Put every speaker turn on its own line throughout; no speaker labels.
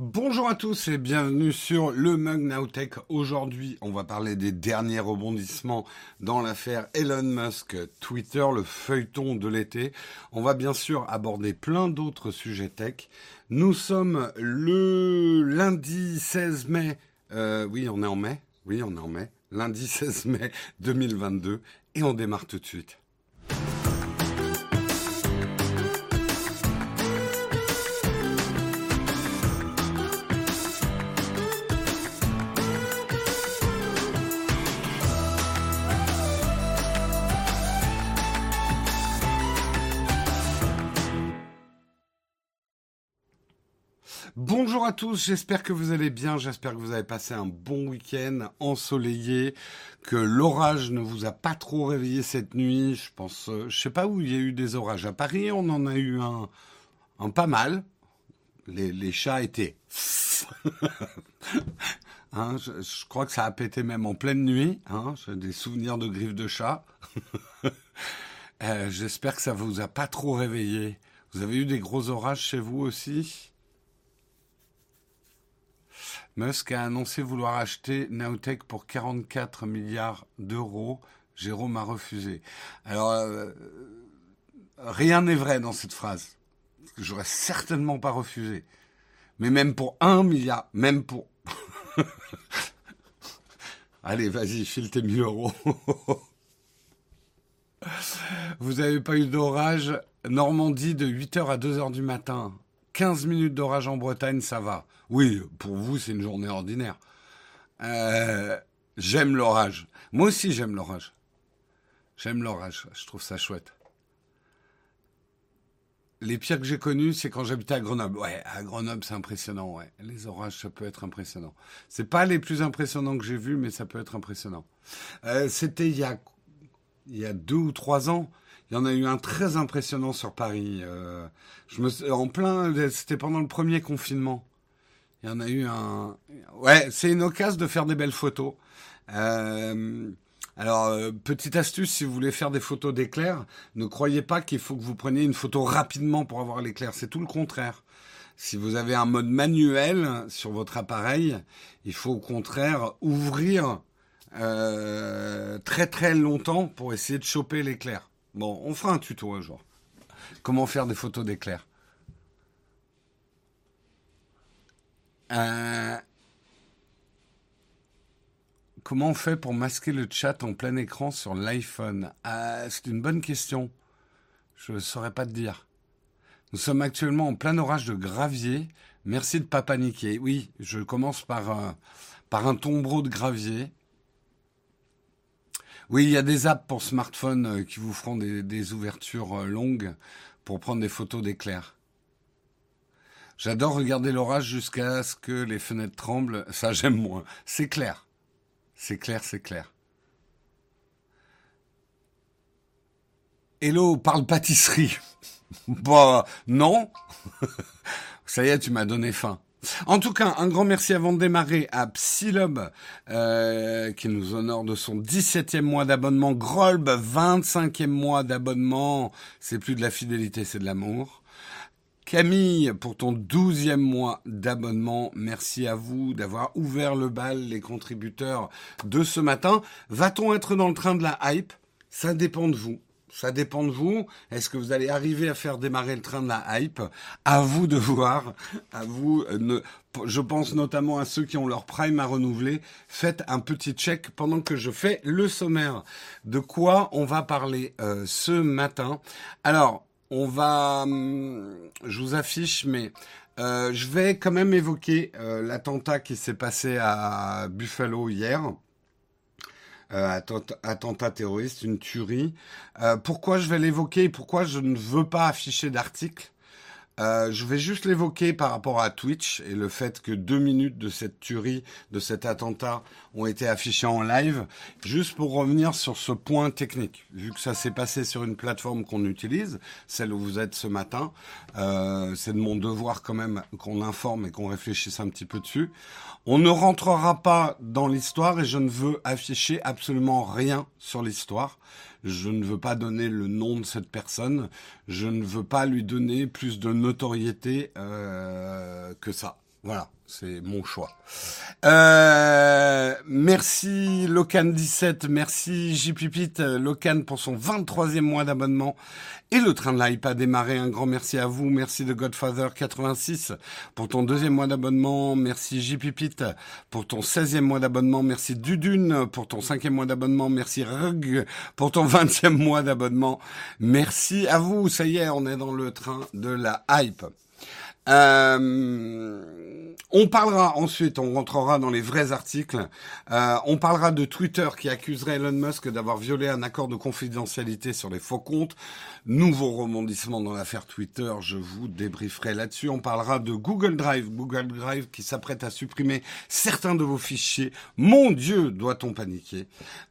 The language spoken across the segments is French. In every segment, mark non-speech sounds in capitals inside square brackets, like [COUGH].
Bonjour à tous et bienvenue sur le Mug Nowtech. Aujourd'hui, on va parler des derniers rebondissements dans l'affaire Elon Musk, Twitter, le feuilleton de l'été. On va bien sûr aborder plein d'autres sujets tech. Nous sommes le lundi 16 mai. Euh, oui, on est en mai. Oui, on est en mai. Lundi 16 mai 2022 et on démarre tout de suite. À tous, j'espère que vous allez bien, j'espère que vous avez passé un bon week-end ensoleillé, que l'orage ne vous a pas trop réveillé cette nuit. Je pense, euh, je sais pas où il y a eu des orages. À Paris, on en a eu un, un pas mal. Les, chats étaient... [LAUGHS] hein, je, crois que ça a pété même en pleine nuit. Hein, J'ai des souvenirs de griffes de chat. [LAUGHS] euh, j'espère que ça vous a pas trop réveillé. Vous avez eu des gros orages chez vous aussi? Musk a annoncé vouloir acheter Nowtech pour 44 milliards d'euros. Jérôme a refusé. Alors, euh, rien n'est vrai dans cette phrase. J'aurais certainement pas refusé. Mais même pour un milliard, même pour... [LAUGHS] Allez, vas-y, file tes 1000 euros. [LAUGHS] Vous n'avez pas eu d'orage Normandie de 8h à 2h du matin. 15 minutes d'orage en Bretagne, ça va. Oui, pour vous, c'est une journée ordinaire. Euh, j'aime l'orage. Moi aussi, j'aime l'orage. J'aime l'orage. Je trouve ça chouette. Les pires que j'ai connus, c'est quand j'habitais à Grenoble. Ouais, à Grenoble, c'est impressionnant. Les orages, ça peut être impressionnant. C'est pas les plus impressionnants que j'ai vus, mais ça peut être impressionnant. Euh, C'était il y a deux ou trois ans. Il y en a eu un très impressionnant sur Paris. Euh, je me, en plein, c'était pendant le premier confinement. Il y en a eu un. Ouais, c'est une occasion de faire des belles photos. Euh, alors, euh, petite astuce, si vous voulez faire des photos d'éclairs, ne croyez pas qu'il faut que vous preniez une photo rapidement pour avoir l'éclair. C'est tout le contraire. Si vous avez un mode manuel sur votre appareil, il faut au contraire ouvrir euh, très très longtemps pour essayer de choper l'éclair. Bon, on fera un tuto un jour. Comment faire des photos d'éclair. Euh, comment on fait pour masquer le chat en plein écran sur l'iPhone? Ah, C'est une bonne question. Je ne saurais pas te dire. Nous sommes actuellement en plein orage de gravier. Merci de ne pas paniquer. Oui, je commence par, par un tombereau de gravier. Oui, il y a des apps pour smartphone euh, qui vous feront des, ouvertures euh, longues pour prendre des photos d'éclairs. J'adore regarder l'orage jusqu'à ce que les fenêtres tremblent. [LAUGHS] Ça, j'aime moins. C'est clair. C'est clair, c'est clair. Hello, parle pâtisserie. [LAUGHS] bah, non. [LAUGHS] Ça y est, tu m'as donné faim. En tout cas, un grand merci avant de démarrer à Psylob, euh, qui nous honore de son 17e mois d'abonnement. Grolb, 25e mois d'abonnement. C'est plus de la fidélité, c'est de l'amour. Camille, pour ton 12e mois d'abonnement, merci à vous d'avoir ouvert le bal, les contributeurs de ce matin. Va-t-on être dans le train de la hype? Ça dépend de vous. Ça dépend de vous. Est-ce que vous allez arriver à faire démarrer le train de la hype? À vous de voir. À vous. Euh, je pense notamment à ceux qui ont leur prime à renouveler. Faites un petit check pendant que je fais le sommaire. De quoi on va parler euh, ce matin? Alors, on va. Hum, je vous affiche, mais euh, je vais quand même évoquer l'attentat qui s'est passé à Buffalo hier. Euh, attentat terroriste, une tuerie. Euh, pourquoi je vais l'évoquer et pourquoi je ne veux pas afficher d'article? Euh, je vais juste l'évoquer par rapport à Twitch et le fait que deux minutes de cette tuerie, de cet attentat, ont été affichées en live, juste pour revenir sur ce point technique. Vu que ça s'est passé sur une plateforme qu'on utilise, celle où vous êtes ce matin, euh, c'est de mon devoir quand même qu'on informe et qu'on réfléchisse un petit peu dessus. On ne rentrera pas dans l'histoire et je ne veux afficher absolument rien sur l'histoire je ne veux pas donner le nom de cette personne, je ne veux pas lui donner plus de notoriété euh, que ça. Voilà, c'est mon choix. Euh, merci Locan17, merci JPipit, Locan pour son 23e mois d'abonnement. Et le train de live a démarré. Un grand merci à vous. Merci de Godfather86 pour ton deuxième mois d'abonnement. Merci JPipit pour ton 16e mois d'abonnement. Merci Dudune pour ton cinquième mois d'abonnement. Merci Rug pour ton 20e mois d'abonnement. Merci à vous. Ça y est, on est dans le train de la hype. Euh, on parlera ensuite, on rentrera dans les vrais articles. Euh, on parlera de Twitter qui accuserait Elon Musk d'avoir violé un accord de confidentialité sur les faux comptes. Nouveau rebondissement dans l'affaire Twitter, je vous débrieferai là-dessus. On parlera de Google Drive, Google Drive qui s'apprête à supprimer certains de vos fichiers. Mon Dieu, doit-on paniquer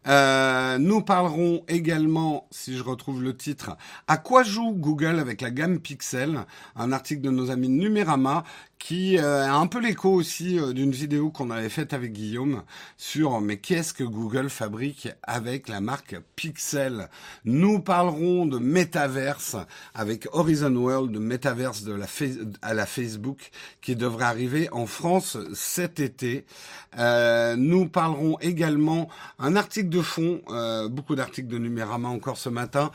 euh, Nous parlerons également, si je retrouve le titre, à quoi joue Google avec la gamme Pixel, un article de nos amis Numérama qui euh, a un peu l'écho aussi euh, d'une vidéo qu'on avait faite avec Guillaume sur mais qu'est-ce que Google fabrique avec la marque Pixel? Nous parlerons de Metaverse avec Horizon World, de Metaverse de la à la Facebook qui devrait arriver en France cet été. Euh, nous parlerons également un article de fond, euh, beaucoup d'articles de Numérama encore ce matin.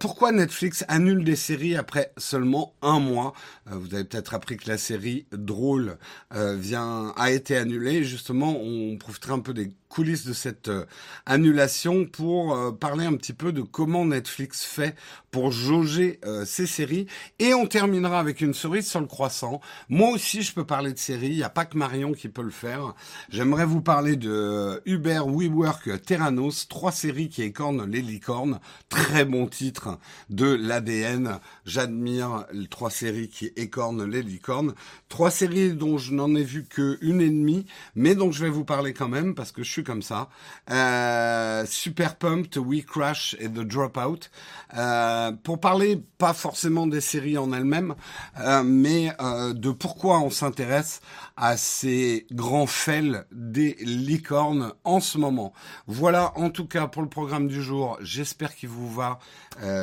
pourquoi Netflix annule des séries après seulement un mois? Vous avez peut-être appris que la série drôle euh, vient a été annulé. Justement, on profitera un peu des coulisses de cette euh, annulation pour euh, parler un petit peu de comment Netflix fait pour jauger euh, ses séries. Et on terminera avec une cerise sur le croissant. Moi aussi, je peux parler de séries. Il n'y a pas que Marion qui peut le faire. J'aimerais vous parler de Uber, WeWork, Terranos, trois séries qui écornent les licornes. Très bon titre de l'ADN. J'admire les trois séries qui écornent les licornes. Trois séries dont je n'en ai vu qu'une et demie, mais dont je vais vous parler quand même parce que je suis comme ça. Euh, Super Pumped, We Crash et The Dropout. Euh, pour parler pas forcément des séries en elles-mêmes, euh, mais de pourquoi on s'intéresse à ces grands fails des licornes en ce moment. Voilà en tout cas pour le programme du jour. J'espère qu'il vous va.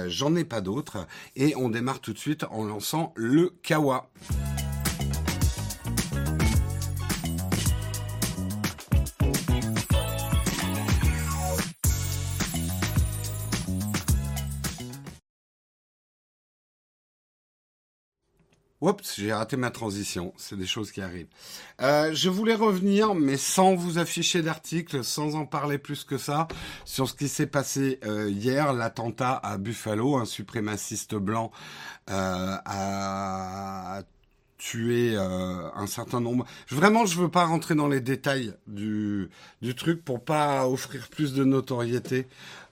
J'en ai pas d'autres. Et on démarre tout de suite en lançant le Kawa. Oups, j'ai raté ma transition. C'est des choses qui arrivent. Euh, je voulais revenir, mais sans vous afficher d'article, sans en parler plus que ça, sur ce qui s'est passé euh, hier, l'attentat à Buffalo, un suprémaciste blanc euh, a tué euh, un certain nombre. Vraiment, je veux pas rentrer dans les détails du, du truc pour pas offrir plus de notoriété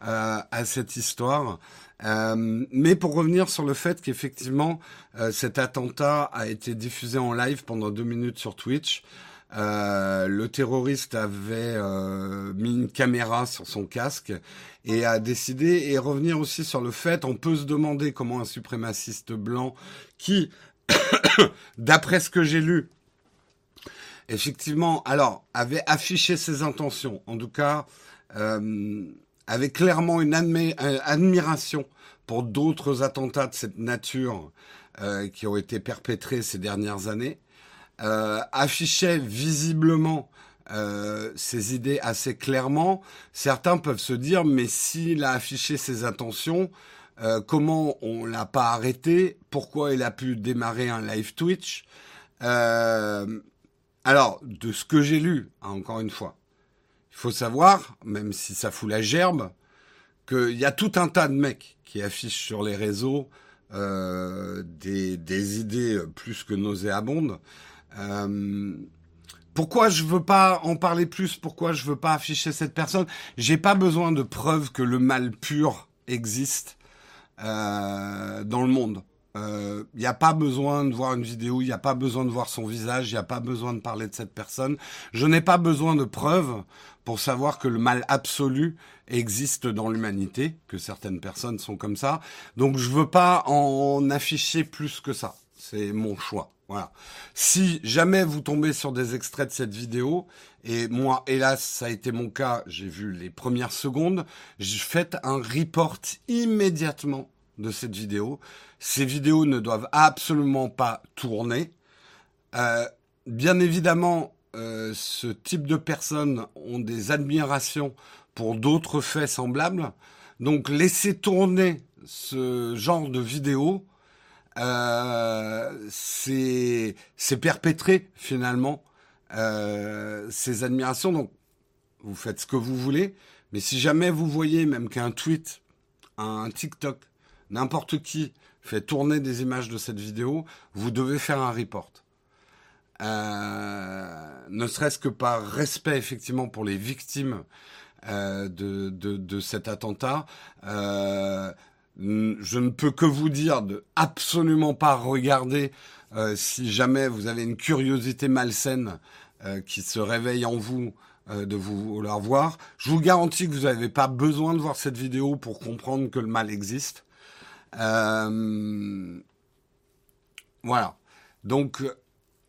euh, à cette histoire. Euh, mais pour revenir sur le fait qu'effectivement, euh, cet attentat a été diffusé en live pendant deux minutes sur Twitch. Euh, le terroriste avait euh, mis une caméra sur son casque et a décidé et revenir aussi sur le fait, on peut se demander comment un suprémaciste blanc qui, [COUGHS] d'après ce que j'ai lu, effectivement, alors avait affiché ses intentions, en tout cas, euh, avait clairement une admiration pour d'autres attentats de cette nature euh, qui ont été perpétrés ces dernières années, euh, affichait visiblement euh, ses idées assez clairement. Certains peuvent se dire, mais s'il a affiché ses intentions, euh, comment on l'a pas arrêté? Pourquoi il a pu démarrer un live Twitch? Euh, Alors, de ce que j'ai lu, hein, encore une fois, faut savoir, même si ça fout la gerbe, qu'il y a tout un tas de mecs qui affichent sur les réseaux euh, des, des, idées plus que nauséabondes. Euh, pourquoi je veux pas en parler plus? Pourquoi je veux pas afficher cette personne? J'ai pas besoin de preuves que le mal pur existe euh, dans le monde. Il euh, n'y a pas besoin de voir une vidéo, il n'y a pas besoin de voir son visage, il n'y a pas besoin de parler de cette personne. Je n'ai pas besoin de preuves pour savoir que le mal absolu existe dans l'humanité, que certaines personnes sont comme ça. Donc je veux pas en afficher plus que ça. C'est mon choix. Voilà. Si jamais vous tombez sur des extraits de cette vidéo, et moi, hélas, ça a été mon cas, j'ai vu les premières secondes, je fais un report immédiatement de cette vidéo. Ces vidéos ne doivent absolument pas tourner. Euh, bien évidemment, euh, ce type de personnes ont des admirations pour d'autres faits semblables. Donc laisser tourner ce genre de vidéo, euh, c'est perpétrer finalement ces admirations. Donc vous faites ce que vous voulez, mais si jamais vous voyez même qu'un tweet, un TikTok, n'importe qui fait tourner des images de cette vidéo, vous devez faire un report. Euh, ne serait-ce que par respect effectivement pour les victimes euh, de, cet attentat. Euh, je ne peux que vous dire de absolument pas regarder si jamais vous avez une curiosité malsaine qui se réveille en vous de vous la voir. Je vous garantis que vous n'avez pas besoin de voir cette vidéo pour comprendre que le mal existe. Voilà. Donc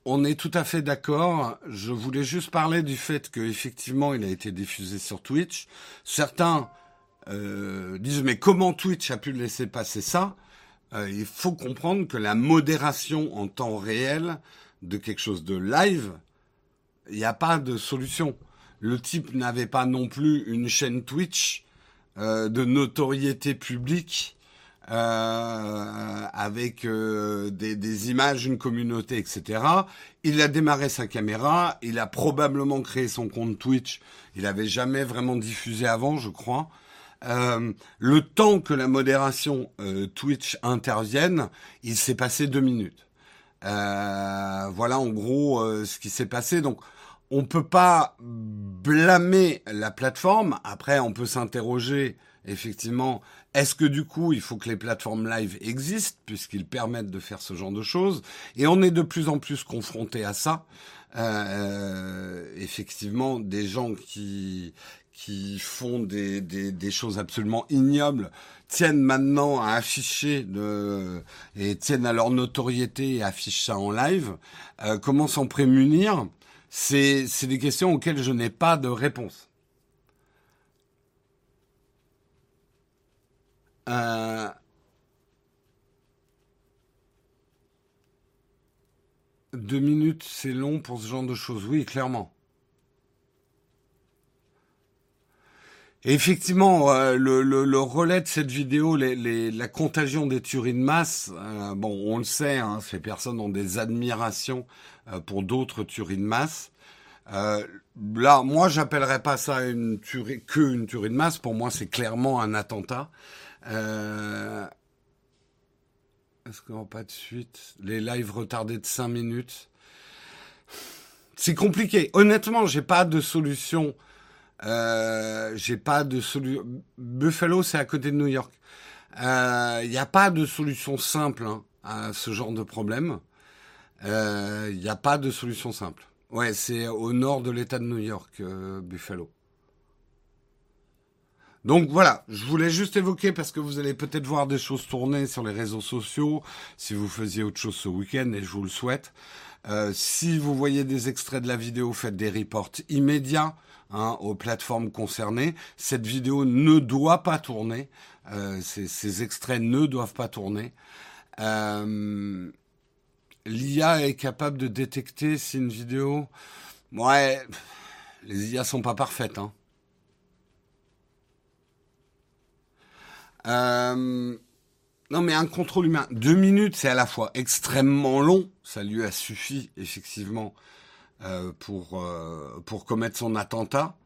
on est tout à fait d'accord. Je voulais juste parler du fait qu'effectivement, il a été diffusé sur Twitch. Certains euh, disent mais comment Twitch a pu laisser passer ça? Euh, Il faut comprendre que la modération en temps réel de quelque chose de live, il n'y a pas de solution. Le type n'avait pas non plus une chaîne Twitch euh, de notoriété publique euh, avec euh, des, des, images, une communauté, etc. Il a démarré sa caméra, il a probablement créé son compte Twitch. Il n'avait jamais vraiment diffusé avant, je crois. Euh, le temps que la modération euh, Twitch intervienne, il s'est passé deux minutes. Euh, voilà en gros ce qui s'est passé. Donc on peut pas blâmer la plateforme. Après, on peut s'interroger effectivement est-ce que du coup, il faut que les plateformes live existent puisqu'ils permettent de faire ce genre de choses? Et on est de plus en plus confronté à ça. Euh, effectivement, des gens qui qui font des, des, des, choses absolument ignobles tiennent maintenant à afficher de, et tiennent à leur notoriété et affichent ça en live. Euh, comment s'en prémunir? C'est des questions auxquelles je n'ai pas de réponse. Euh, deux minutes, c'est long pour ce genre de choses. Oui, clairement. effectivement, euh, le, relais de cette vidéo, la contagion des tueries de masse, euh, bon, on le sait, hein, ces personnes ont des admirations pour d'autres tueries de masse. là, moi, j'appellerais pas ça une tuerie, que une tuerie de masse. Pour moi, c'est clairement un attentat. Euh... Est-ce qu'on pas de suite? Les lives retardés de 5 minutes. C'est compliqué. Honnêtement, j'ai pas de solution. Euh, j'ai pas de solution. Buffalo, c'est à côté de New York. Il euh, n'y a pas de solution simple hein, à ce genre de problème. Il euh, n'y a pas de solution simple. Ouais, c'est au nord de l'État de New York, euh, Buffalo. Donc voilà, je voulais juste évoquer parce que vous allez peut-être voir des choses tourner sur les réseaux sociaux si vous faisiez autre chose ce week-end et je vous le souhaite. Euh, si vous voyez des extraits de la vidéo, faites des reports immédiats hein, aux plateformes concernées. Cette vidéo ne doit pas tourner. Euh, ces, extraits ne doivent pas tourner. Euh, L'IA est capable de détecter si une vidéo... Ouais, les IA sont pas parfaites. Hein. Euh, non, mais un contrôle humain, deux minutes, c'est à la fois extrêmement long, ça lui a suffi effectivement euh, pour euh, pour commettre son attentat.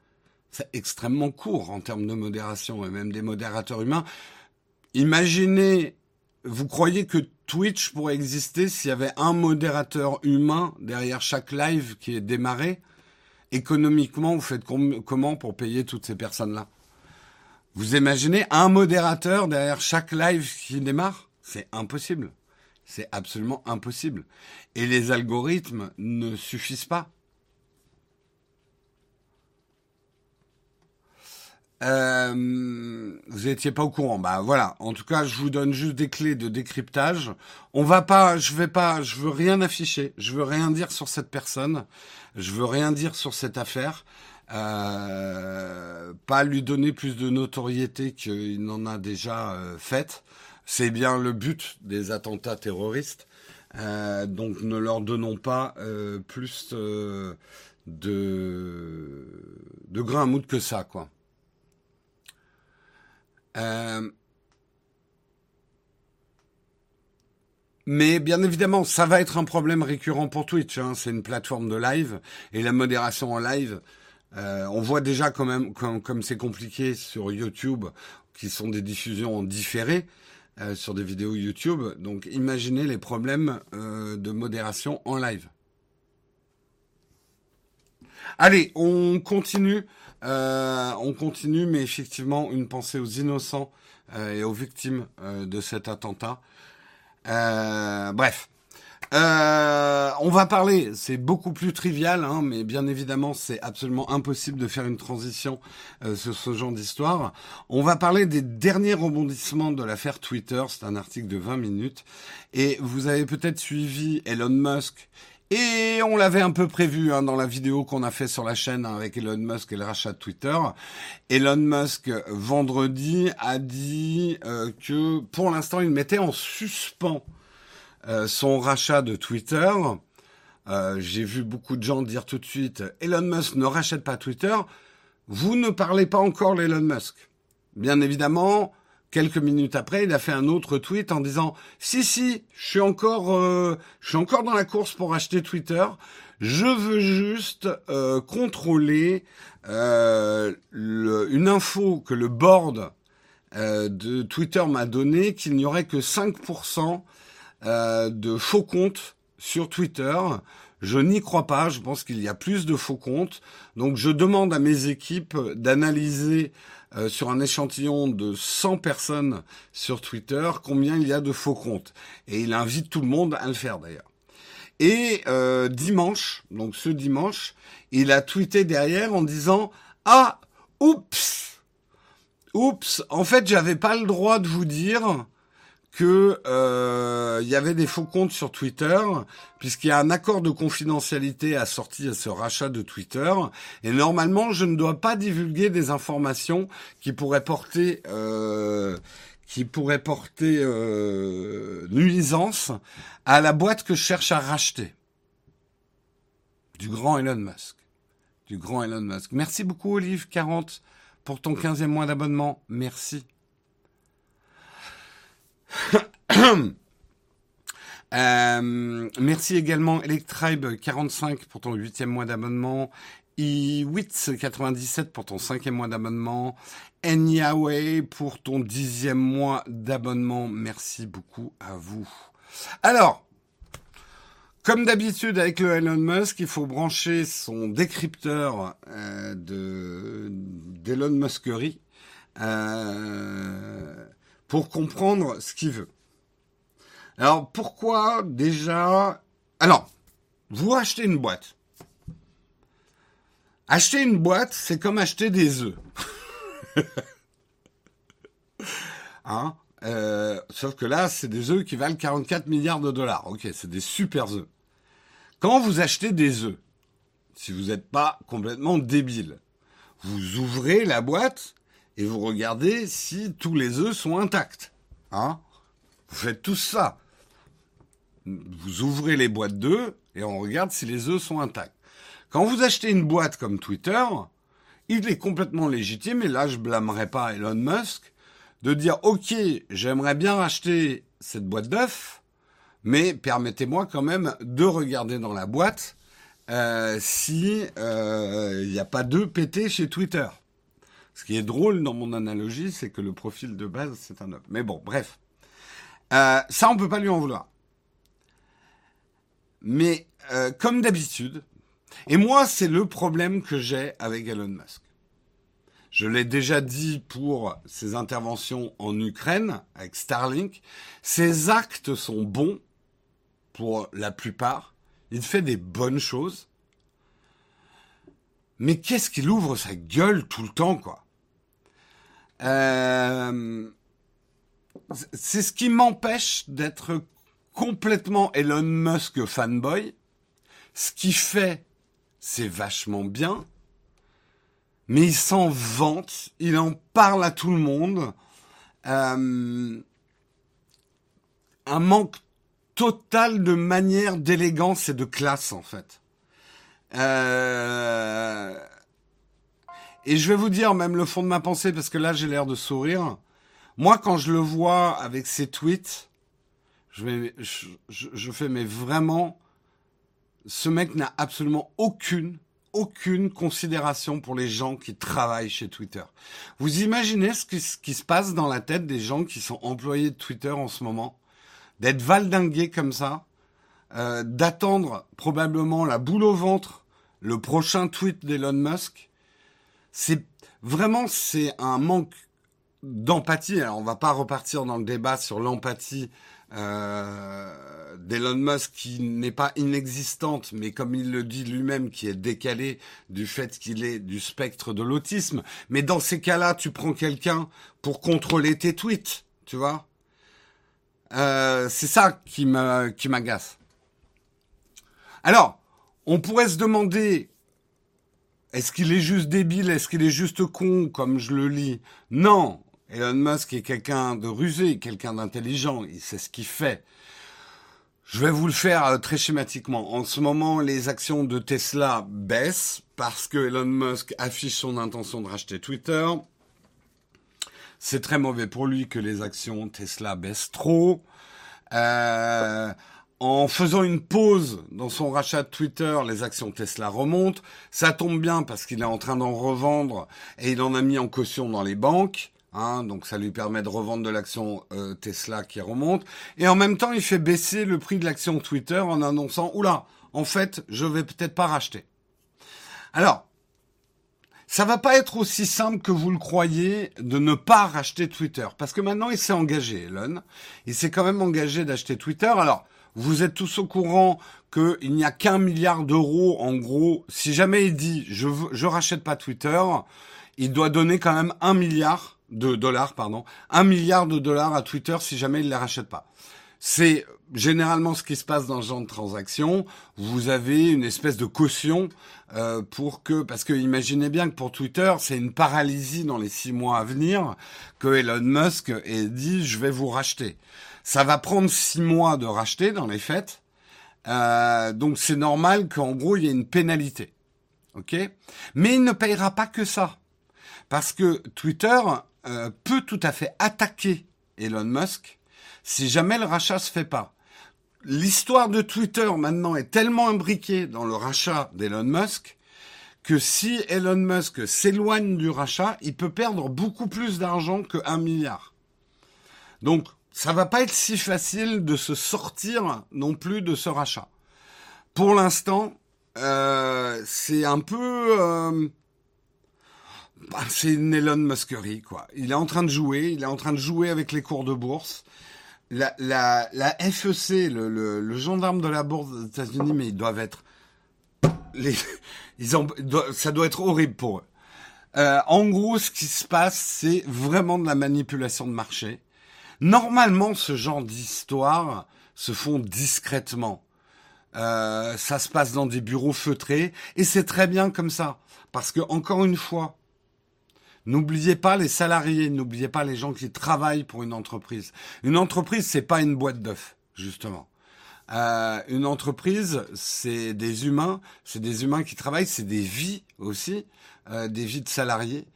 C'est extrêmement court en termes de modération et même des modérateurs humains. Imaginez, vous croyez que Twitch pourrait exister s'il y avait un modérateur humain derrière chaque live qui est démarré? Économiquement, vous faites comment pour payer toutes ces personnes-là? Vous imaginez un modérateur derrière chaque live qui démarre? C'est impossible. C'est absolument impossible. Et les algorithmes ne suffisent pas. Euh, vous étiez pas au courant. Bah voilà. En tout cas, je vous donne juste des clés de décryptage. On va pas, je vais pas, je veux rien afficher. Je veux rien dire sur cette personne. Je veux rien dire sur cette affaire. Euh, pas lui donner plus de notoriété qu'il n'en a déjà euh, fait. C'est bien le but des attentats terroristes. Euh, donc ne leur donnons pas plus de, de, grain à moudre que ça, quoi. mais bien évidemment, ça va être un problème récurrent pour Twitch. Hein. C'est une plateforme de live et la modération en live, on voit déjà quand même comme c'est compliqué sur YouTube, qui sont des diffusions en différé. Euh, sur des vidéos YouTube. Donc imaginez les problèmes euh, de modération en live. Allez, on continue. Euh, on continue, mais effectivement, une pensée aux innocents et aux victimes de cet attentat. bref. Euh, on va parler, c'est beaucoup plus trivial, hein, mais bien évidemment, c'est absolument impossible de faire une transition euh, sur ce genre d'histoire. On va parler des derniers rebondissements de l'affaire Twitter. C'est un article de 20 minutes. Et vous avez peut-être suivi Elon Musk. Et on l'avait un peu prévu hein, dans la vidéo qu'on a fait sur la chaîne hein, avec Elon Musk et le rachat de Twitter. Elon Musk, vendredi, a dit euh, que pour l'instant, il mettait en suspens euh, son rachat de Twitter, euh, j'ai vu beaucoup de gens dire tout de suite Elon Musk ne rachète pas Twitter. Vous ne parlez pas encore d'Elon Musk. Bien évidemment, quelques minutes après, il a fait un autre tweet en disant si si, je suis encore, euh, je suis encore dans la course pour acheter Twitter. Je veux juste contrôler une info que le board de Twitter m'a donnée qu'il n'y aurait que 5% euh, de faux comptes sur Twitter. Je n'y crois pas, je pense qu'il y a plus de faux comptes. Donc je demande à mes équipes d'analyser euh, sur un échantillon de 100 personnes sur Twitter combien il y a de faux comptes. Et il invite tout le monde à le faire d'ailleurs. Et euh, dimanche, donc ce dimanche, il a tweeté derrière en disant Ah, oups, oups, en fait j'avais pas le droit de vous dire que euh, il y avait des faux comptes sur Twitter, puisqu'il y a un accord de confidentialité assorti à ce rachat de Twitter, et normalement je ne dois pas divulguer des informations qui pourraient porter euh, qui pourraient porter euh, nuisance à la boîte que je cherche à racheter. Du grand Elon Musk. Du grand Elon Musk. Merci beaucoup Olive 40 pour ton 15e mois d'abonnement. Merci. [COUGHS] Euh, merci également Electribe45 pour ton huitième mois d'abonnement. iWits97 pour ton cinquième mois d'abonnement. Enyaway pour ton dixième mois d'abonnement. Merci beaucoup à vous. Alors, comme d'habitude avec le Elon Musk, il faut brancher son décrypteur euh, de d'Elon Muskery. Euh, pour comprendre ce qu'il veut. Alors pourquoi déjà Alors, vous achetez une boîte. Acheter une boîte, c'est comme acheter des œufs. [LAUGHS] hein euh, Sauf que là, c'est des œufs qui valent 44 milliards de dollars. Ok, c'est des super œufs. Quand vous achetez des œufs, si vous n'êtes pas complètement débile, vous ouvrez la boîte et vous regardez si tous les œufs sont intacts. Hein Vous faites tout ça. Vous ouvrez les boîtes d'œufs et on regarde si les œufs sont intacts. Quand vous achetez une boîte comme Twitter, il est complètement légitime, et là je blâmerai pas Elon Musk, de dire ok, j'aimerais bien racheter cette boîte d'œufs, mais permettez-moi quand même de regarder dans la boîte euh, si euh, il n'y a pas d'œufs pétés chez Twitter. Ce qui est drôle dans mon analogie, c'est que le profil de base, c'est un homme. Mais bon, bref. Euh, ça, on peut pas lui en vouloir. Mais euh, comme d'habitude, et moi, c'est le problème que j'ai avec Elon Musk. Je l'ai déjà dit pour ses interventions en Ukraine avec Starlink. Ses actes sont bons pour la plupart. Il fait des bonnes choses. Mais qu'est-ce qu'il ouvre sa gueule tout le temps, quoi? Euh, c'est ce qui m'empêche d'être complètement Elon Musk fanboy. Ce qu'il fait, c'est vachement bien. Mais il s'en vante, il en parle à tout le monde. Euh, un manque total de manière, d'élégance et de classe en fait. Euh... Et je vais vous dire même le fond de ma pensée parce que là j'ai l'air de sourire. Moi quand je le vois avec ses tweets, je, fais mais vraiment, ce mec n'a absolument aucune aucune considération pour les gens qui travaillent chez Twitter. Vous imaginez ce qui, ce qui, se passe dans la tête des gens qui sont employés de Twitter en ce moment? D'être valdingués comme ça, euh, d'attendre probablement la boule au ventre le prochain tweet d'Elon Musk. C'est vraiment c'est un manque d'empathie. Alors on va pas repartir dans le débat sur l'empathie euh, d'Elon Musk qui n'est pas inexistante, mais comme il le dit lui-même, qui est décalé du fait qu'il est du spectre de l'autisme. Mais dans ces cas-là, tu prends quelqu'un pour contrôler tes tweets, tu vois? Euh, c'est ça qui m'agace. Alors, on pourrait se demander, est-ce qu'il est juste débile, est-ce qu'il est juste con, comme je le lis? Non, Elon Musk est quelqu'un de rusé, quelqu'un d'intelligent, il sait ce qu'il fait. Je vais vous le faire euh, très schématiquement. En ce moment, les actions de Tesla baissent parce que Elon Musk affiche son intention de racheter Twitter. C'est très mauvais pour lui que les actions Tesla baissent trop. Euh, en faisant une pause dans son rachat de Twitter, les actions Tesla remontent. Ça tombe bien parce qu'il est en train d'en revendre et il en a mis en caution dans les banques. Hein, donc ça lui permet de revendre de l'action euh, Tesla qui remonte. Et en même temps, il fait baisser le prix de l'action Twitter en annonçant, oula, en fait, je vais peut-être pas racheter. Alors, ça va pas être aussi simple que vous le croyez de ne pas racheter Twitter. Parce que maintenant, il s'est engagé, Elon. Il s'est quand même engagé d'acheter Twitter. Alors, vous êtes tous au courant qu'il n'y a qu'un milliard d'euros, en gros. Si jamais il dit, je, je rachète pas Twitter, il doit donner quand même un milliard de dollars, pardon, un milliard de dollars à Twitter si jamais il ne les rachète pas. C'est généralement ce qui se passe dans ce genre de transaction. Vous avez une espèce de caution euh, pour que, parce que imaginez bien que pour Twitter, c'est une paralysie dans les six mois à venir que Elon Musk ait dit je vais vous racheter. Ça va prendre six mois de racheter dans les faits. Euh, donc c'est normal qu'en gros il y ait une pénalité. Ok? Mais il ne payera pas que ça. Parce que Twitter euh, peut tout à fait attaquer Elon Musk si jamais le rachat se fait pas. L'histoire de Twitter maintenant est tellement imbriquée dans le rachat d'Elon Musk que si Elon Musk s'éloigne du rachat, il peut perdre beaucoup plus d'argent que un milliard. Donc, ça va pas être si facile de se sortir non plus de ce rachat. Pour l'instant, euh, c'est un peu euh, bah, c'est une Elon Muskery, quoi. Il est en train de jouer, il est en train de jouer avec les cours de bourse. La, la, la FEC, le, le, gendarme de la bourse des États-Unis, mais ils doivent être, les, [LAUGHS] ils ont, ça doit être horrible pour eux. Euh, en gros, ce qui se passe, c'est vraiment de la manipulation de marché. Normalement, ce genre d'histoires se font discrètement. Euh, ça se passe dans des bureaux feutrés et c'est très bien comme ça parce que encore une fois, N'oubliez pas les salariés, n'oubliez pas les gens qui travaillent pour une entreprise. Une entreprise, c'est pas une boîte d'œufs, justement. Euh, une entreprise, c'est des humains, c'est des humains qui travaillent, c'est des vies aussi, euh, des vies de salariés.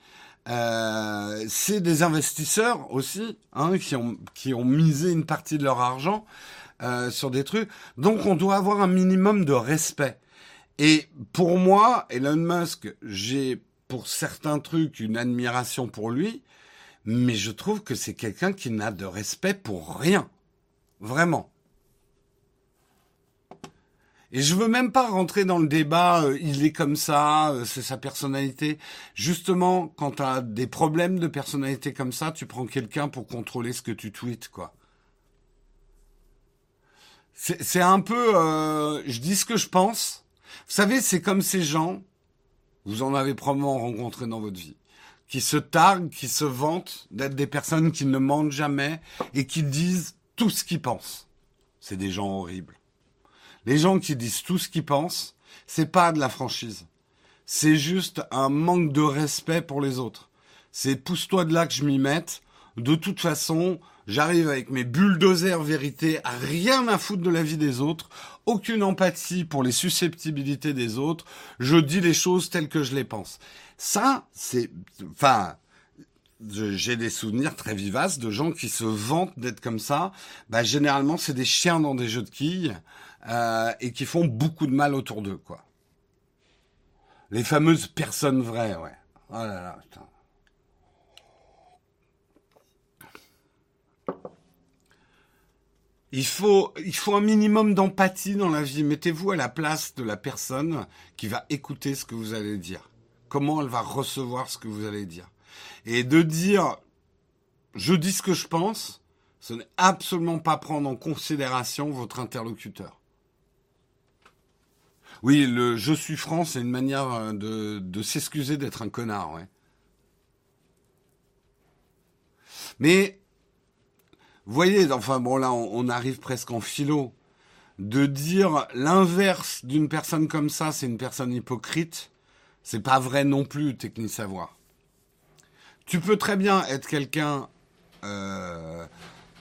Euh, c'est des investisseurs aussi, hein, qui ont qui ont misé une partie de leur argent euh, sur des trucs. Donc, on doit avoir un minimum de respect. Et pour moi, Elon Musk, j'ai pour certains trucs une admiration pour lui, mais je trouve que c'est quelqu'un qui n'a de respect pour rien. Vraiment. Et je veux même pas rentrer dans le débat, euh, il est comme ça, euh, c'est sa personnalité. Justement, quand tu as des problèmes de personnalité comme ça, tu prends quelqu'un pour contrôler ce que tu tweets, quoi. C'est un peu, euh, je dis ce que je pense. Vous savez, c'est comme ces gens vous en avez probablement rencontré dans votre vie, qui se targuent, qui se vantent d'être des personnes qui ne mentent jamais et qui disent tout ce qu'ils pensent. C'est des gens horribles. Les gens qui disent tout ce qu'ils pensent, c'est pas de la franchise. C'est juste un manque de respect pour les autres. C'est pousse-toi de là que je m'y mette. de toute façon, j'arrive avec mes bulldozers vérité, à rien à foutre de la vie des autres, aucune empathie pour les susceptibilités des autres, je dis les choses telles que je les pense. Ça, c'est, enfin, j'ai des souvenirs très vivaces de gens qui se vantent d'être comme ça. Bah, généralement, c'est des chiens dans des jeux de quilles euh, et qui font beaucoup de mal autour d'eux, quoi. Les fameuses personnes vraies, ouais. Oh là il faut un minimum d'empathie dans la vie. Mettez-vous à la place de la personne qui va écouter ce que vous allez dire. Comment elle va recevoir ce que vous allez dire. Et de dire, je dis ce que je pense, ce n'est absolument pas prendre en considération votre interlocuteur. Oui, le je suis franc, c'est une manière euh, de, s'excuser d'être un connard. Mais, voyez, enfin bon là, on, arrive presque en philo. De dire l'inverse d'une personne comme ça, c'est une personne hypocrite, c'est pas vrai non plus, technique savoir. Tu peux très bien être quelqu'un euh,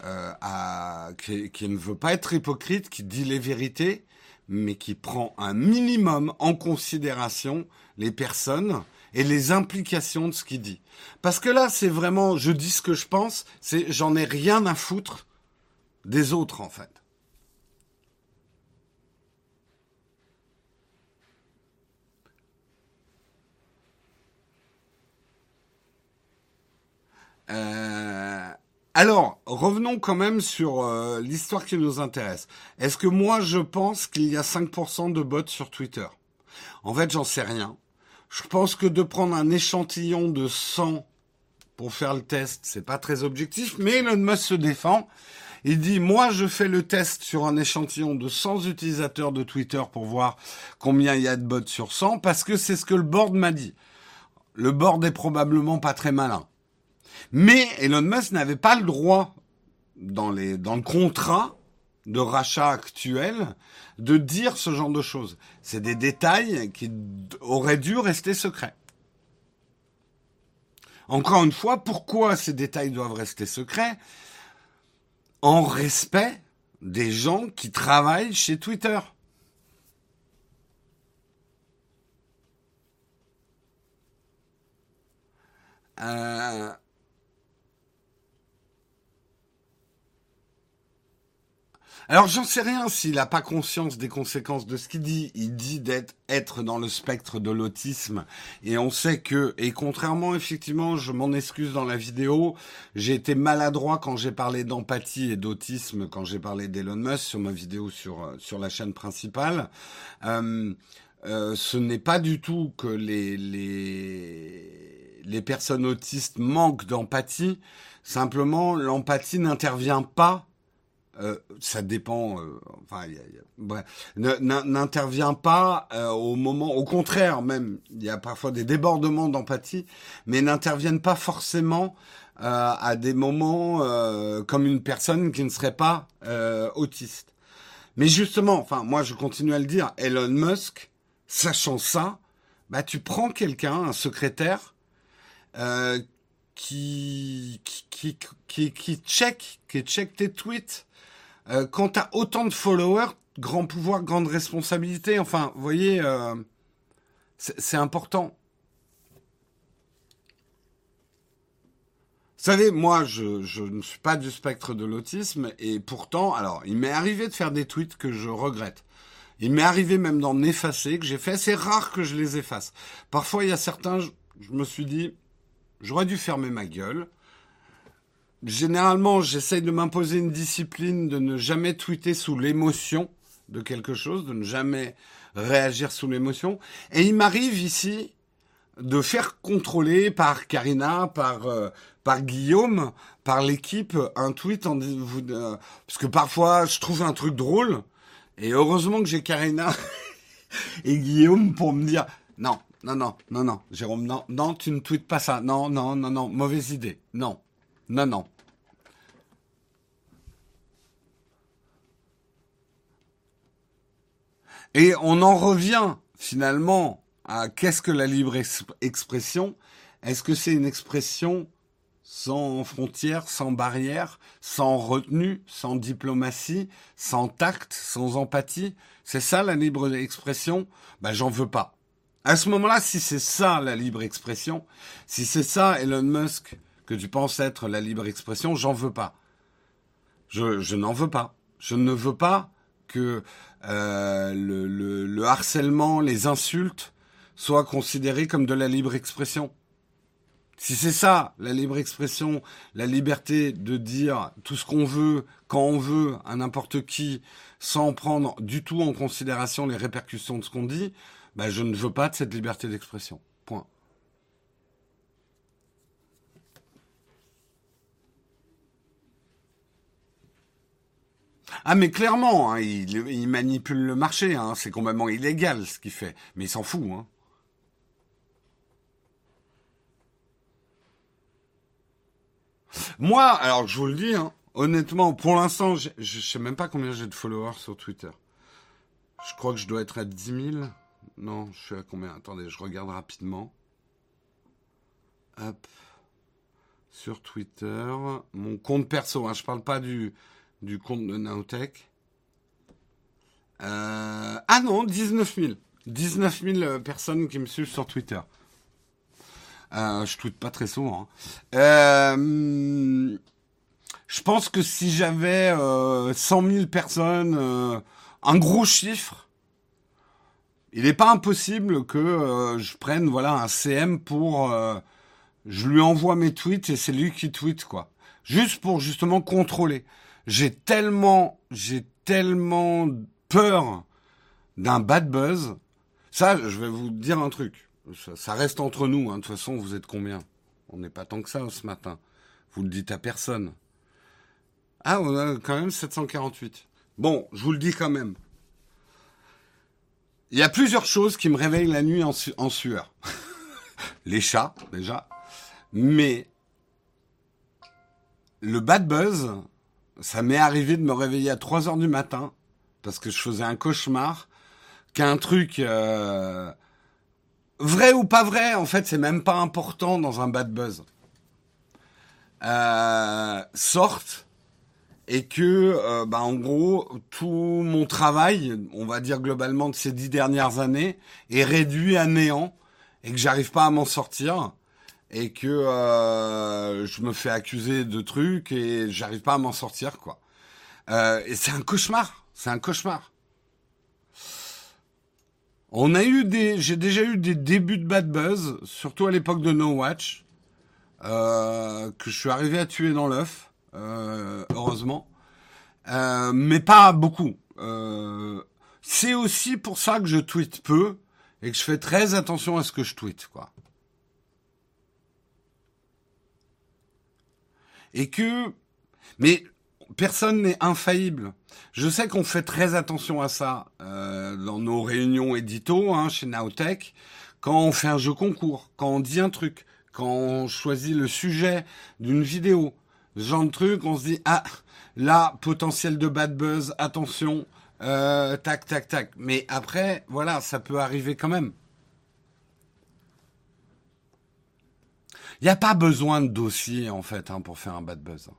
euh, qui, ne veut pas être hypocrite, qui dit les vérités, mais qui prend un minimum en considération les personnes et les implications de ce qu'il dit. Parce que là, c'est vraiment, je dis ce que je pense, c'est j'en ai rien à foutre des autres en fait. Euh, alors, revenons quand même sur euh, l'histoire qui nous intéresse. Est-ce que moi, je pense qu'il y a 5% de bots sur Twitter? En fait, j'en sais rien. Je pense que de prendre un échantillon de 100 pour faire le test, c'est pas très objectif, mais Elon Musk se défend. Il dit, moi, je fais le test sur un échantillon de 100 utilisateurs de Twitter pour voir combien il y a de bots sur 100, parce que c'est ce que le board m'a dit. Le board est probablement pas très malin. Mais Elon Musk n'avait pas le droit, dans, les, dans le contrat de rachat actuel, de dire ce genre de choses. C'est des détails qui auraient dû rester secrets. Encore une fois, pourquoi ces détails doivent rester secrets? En respect des gens qui travaillent chez Twitter. Euh, Alors j'en sais rien s'il n'a pas conscience des conséquences de ce qu'il dit. Il dit d'être être dans le spectre de l'autisme et on sait que et contrairement effectivement, je m'en excuse dans la vidéo, j'ai été maladroit quand j'ai parlé d'empathie et d'autisme quand j'ai parlé d'Elon Musk sur ma vidéo sur sur la chaîne principale. Euh, euh, ce n'est pas du tout que les les les personnes autistes manquent d'empathie. Simplement, l'empathie n'intervient pas euh, ça dépend. Euh, enfin, n'intervient pas euh, au moment. Au contraire, même, il y a parfois des débordements d'empathie, mais n'interviennent pas forcément à des moments comme une personne qui ne serait pas autiste. Mais justement, enfin, moi, je continue à le dire. Elon Musk, sachant ça, bah, tu prends quelqu'un, un secrétaire. qui, qui, qui, qui, check, qui check tes tweets, euh, quand tu as autant de followers, grand pouvoir, grande responsabilité. Enfin, vous voyez, euh, c'est important. Vous savez, moi, je, ne suis pas du spectre de l'autisme et pourtant, alors, il m'est arrivé de faire des tweets que je regrette. Il m'est arrivé même d'en effacer, que j'ai fait. C'est rare que je les efface. Parfois, il y a certains, je me suis dit, j'aurais dû fermer ma gueule généralement, j'essaye de m'imposer une discipline de ne jamais tweeter sous l'émotion de quelque chose, de ne jamais réagir sous l'émotion. Et il m'arrive ici de faire contrôler par Karina, par euh, par Guillaume, par l'équipe un tweet en vous euh, parce que parfois je trouve un truc drôle. Et heureusement que j'ai Karina [LAUGHS] et Guillaume pour me dire non non non non non Jérôme non non tu ne tweets pas ça. Non non non non mauvaise idée. Non non non Et on en revient finalement à qu'est-ce que la libre expression? Est-ce que c'est une expression sans frontières, sans barrières, sans retenue, sans diplomatie, sans tact, sans empathie? C'est ça la libre expression? Ben j'en veux pas. À ce moment-là, si c'est ça la libre expression, si c'est ça Elon Musk que tu penses être la libre expression, j'en veux pas. Je, n'en veux pas. Je ne veux pas que euh, le, le, le harcèlement, les insultes soient considérés comme de la libre expression. Si c'est ça, la libre expression, la liberté de dire tout ce qu'on veut, quand on veut, à n'importe qui, sans prendre du tout en considération les répercussions de ce qu'on dit, ben je ne veux pas de cette liberté d'expression. Point. Ah mais clairement, hein, il, manipule le marché, hein, c'est complètement illégal ce qu'il fait, mais il s'en fout. Hein. Moi, alors je vous le dis, hein, honnêtement, pour l'instant, je, je sais même pas combien j'ai de followers sur Twitter. Je crois que je dois être à 10 000. Non, je suis à combien? Attendez, je regarde rapidement. Hop. Sur Twitter. Mon compte perso, hein, je parle pas du, du compte de Naotech. Euh, ah non, 19 000. 19 000 personnes qui me suivent sur Twitter. Euh, je tweete pas très souvent. Hein. Euh, je pense que si j'avais euh, 100 000 personnes, un gros chiffre, il n'est pas impossible que je prenne voilà un CM pour, je lui envoie mes tweets et c'est lui qui tweet quoi, juste pour justement contrôler. J'ai tellement, j'ai tellement peur d'un bad buzz. Ça, je vais vous dire un truc. Ça, reste entre nous. Hein. De toute façon, vous êtes combien? On n'est pas tant que ça ce matin. Vous le dites à personne. Ah, on a quand même 748. Bon, je vous le dis quand même. Il y a plusieurs choses qui me réveillent la nuit en, en sueur. [LAUGHS] Les chats, déjà. Mais le bad buzz, ça m'est arrivé de me réveiller à 3 heures du matin parce que je faisais un cauchemar qu'un truc euh, vrai ou pas vrai, en fait, c'est même pas important dans un bad buzz. Euh, sorte et que, euh, bah, en gros, tout mon travail, on va dire globalement de ces dix dernières années, est réduit à néant et que j'arrive pas à m'en sortir et que euh, je me fais accuser de trucs et j'arrive pas à m'en sortir, quoi. Euh, et c'est un cauchemar, c'est un cauchemar. On a eu des, j'ai déjà eu des débuts de bad buzz, surtout à l'époque de No Watch, euh, que je suis arrivé à tuer dans l'œuf, euh, heureusement, mais pas beaucoup. C'est aussi pour ça que je tweete peu et que je fais très attention à ce que je tweete, quoi. Et que, mais personne n'est infaillible. Je sais qu'on fait très attention à ça euh, dans nos réunions édito hein, chez Naotech, quand on fait un jeu concours, quand on dit un truc, quand on choisit le sujet d'une vidéo, ce genre de truc, on se dit ah là potentiel de bad buzz, attention, euh, tac tac tac. Mais après voilà, ça peut arriver quand même. Il n'y a pas besoin de dossier en fait hein, pour faire un bad buzz.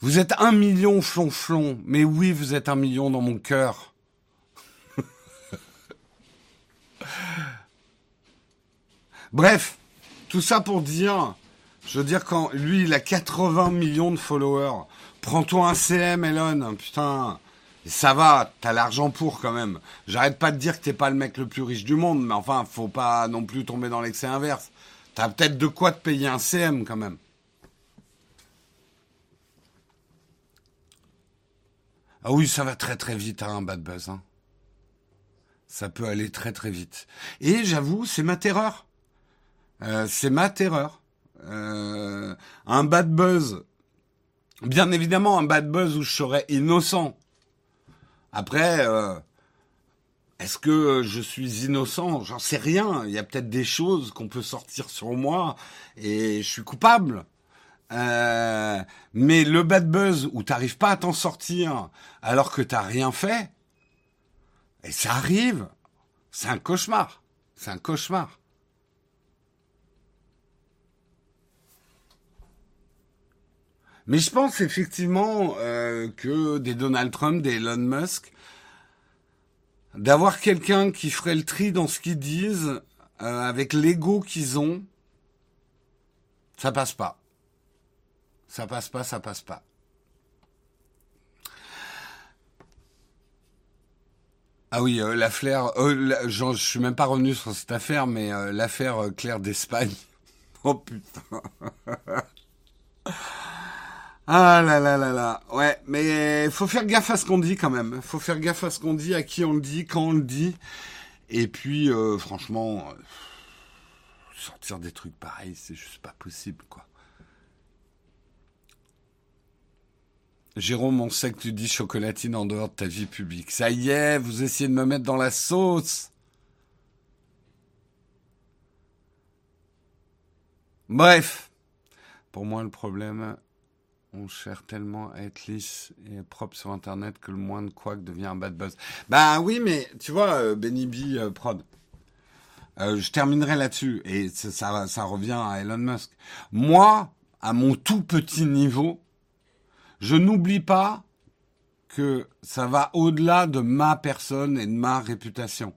Vous êtes un million flonflon, mais oui, vous êtes un million dans mon cœur. [LAUGHS] Bref, tout ça pour dire, je veux dire quand lui il a 80 millions de followers, prends-toi un CM Elon, putain, ça va, t'as l'argent pour quand même. J'arrête pas de dire que t'es pas le mec le plus riche du monde, mais enfin, faut pas non plus tomber dans l'excès inverse. T'as peut-être de quoi te payer un CM quand même. Ah oui, ça va très très vite, hein, un bad buzz. Hein. Ça peut aller très très vite. Et j'avoue, c'est ma terreur. Euh, c'est ma terreur. Euh, un bad buzz. Bien évidemment, un bad buzz où je serais innocent. Après, euh, est-ce que je suis innocent? J'en sais rien. Il y a peut-être des choses qu'on peut sortir sur moi et je suis coupable. Euh, mais le bad buzz où t'arrives pas à t'en sortir alors que t'as rien fait, et ça arrive, c'est un cauchemar. C'est un cauchemar. Mais je pense effectivement euh, que des Donald Trump, des Elon Musk, d'avoir quelqu'un qui ferait le tri dans ce qu'ils disent, euh, avec l'ego qu'ils ont, ça passe pas. Ça passe pas, ça passe pas. Ah oui, euh, la euh, je suis même pas revenu sur cette affaire, mais l'affaire Claire d'Espagne. [LAUGHS] oh putain. [LAUGHS] ah là là là là. Ouais, mais faut faire gaffe à ce qu'on dit quand même. Faut faire gaffe à ce qu'on dit, à qui on le dit, quand on le dit. Et puis, franchement, sortir des trucs pareils, c'est juste pas possible, quoi. Jérôme, on sait que tu dis chocolatine en dehors de ta vie publique. Ça y est, vous essayez de me mettre dans la sauce. Bref, pour moi le problème, on cherche tellement à être lisse et propre sur Internet que le moins de quoi devient un bad buzz. Bah oui, mais tu vois, euh, Benny B euh, Prod. Euh, je terminerai là-dessus et ça, ça revient à Elon Musk. Moi, à mon tout petit niveau, je n'oublie pas que ça va au-delà de ma personne et de ma réputation.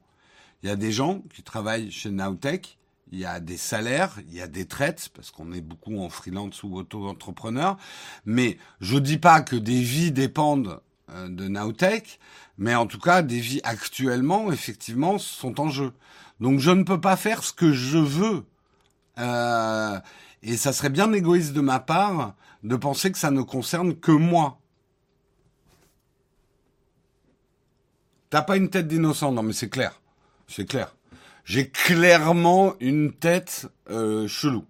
Il y a des gens qui travaillent chez Nowtech, il y a des salaires, il y a des traites, parce qu'on est beaucoup en freelance ou auto-entrepreneur, mais je dis pas que des vies dépendent euh, de Nowtech, mais en tout cas, des vies actuellement, effectivement, sont en jeu. Donc je ne peux pas faire ce que je veux. Euh, et ça serait bien égoïste de ma part de penser que ça ne concerne que moi. T'as pas une tête d'innocent, non mais c'est clair. C'est clair. J'ai clairement une tête euh, chelou.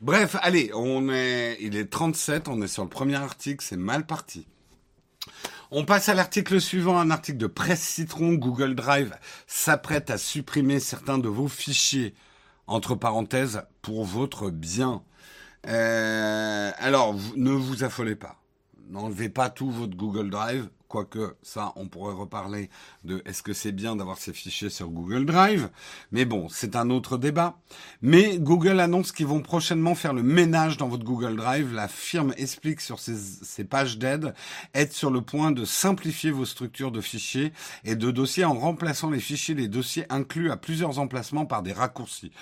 Bref, allez, on est, il est 37, on est sur le premier article, c'est mal parti. On passe à l'article suivant, un article de Presse Citron. Google Drive s'apprête à supprimer certains de vos fichiers, entre parenthèses, pour votre bien. Euh, alors, ne vous affolez pas. N'enlevez pas tout votre Google Drive. Quoique, ça, on pourrait reparler de est-ce que c'est bien d'avoir ces fichiers sur Google Drive. Mais bon, c'est un autre débat. Mais Google annonce qu'ils vont prochainement faire le ménage dans votre Google Drive. La firme explique sur ses, pages d'aide être sur le point de simplifier vos structures de fichiers et de dossiers en remplaçant les fichiers, les dossiers inclus à plusieurs emplacements par des raccourcis.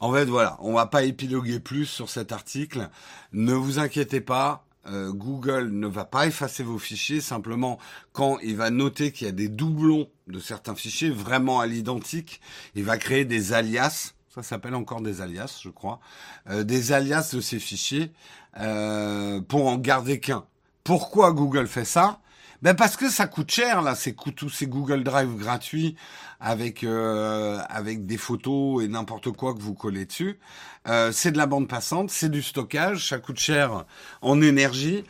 En fait, voilà, on va pas épiloguer plus sur cet article. Ne vous inquiétez pas, euh, Google ne va pas effacer vos fichiers, simplement quand il va noter qu'il y a des doublons de certains fichiers vraiment à l'identique, il va créer des alias, ça s'appelle encore des alias, je crois, euh, des alias de ces fichiers euh, pour en garder qu'un. Pourquoi Google fait ça? Ben parce que ça coûte cher là, ces tous ces Google Drive gratuits avec euh, avec des photos et n'importe quoi que vous collez dessus. Euh, c'est de la bande passante, c'est du stockage, ça coûte cher en énergie.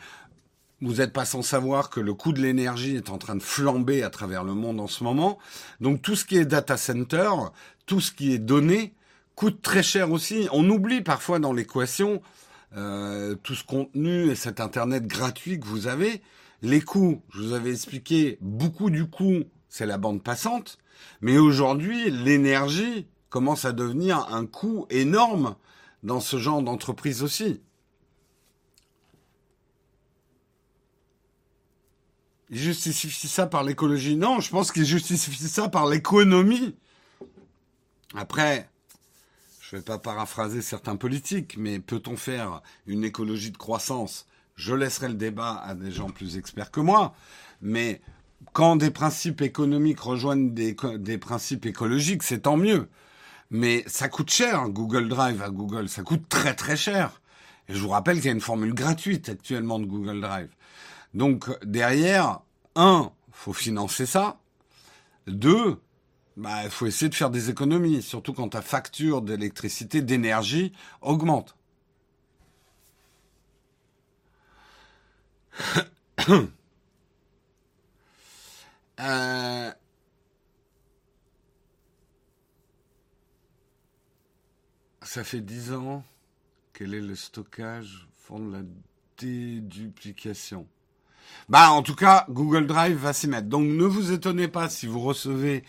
Vous n'êtes pas sans savoir que le coût de l'énergie est en train de flamber à travers le monde en ce moment. Donc tout ce qui est data center, tout ce qui est donné, coûte très cher aussi. On oublie parfois dans l'équation euh, tout ce contenu et cet internet gratuit que vous avez. Les coûts, je vous avais expliqué, beaucoup du coût, c'est la bande passante. Mais aujourd'hui, l'énergie commence à devenir un coût énorme dans ce genre d'entreprise aussi. Il justifie ça par l'écologie? Non, je pense qu'il justifie ça par l'économie. Après, je ne vais pas paraphraser certains politiques, mais peut-on faire une écologie de croissance? Je laisserai le débat à des gens plus experts que moi, mais quand des principes économiques rejoignent des, principes écologiques, c'est tant mieux. Mais ça coûte cher, Google Drive à Google, ça coûte très très cher. Et je vous rappelle qu'il y a une formule gratuite actuellement de Google Drive. Donc derrière, un, faut financer ça. Deux, bah, il faut essayer de faire des économies, surtout quand ta facture d'électricité, d'énergie augmente. Euh, ça fait dix ans. Quel est le stockage fond de la déduplication Bah, en tout cas, Google Drive va s'y mettre. Donc, ne vous étonnez pas si vous recevez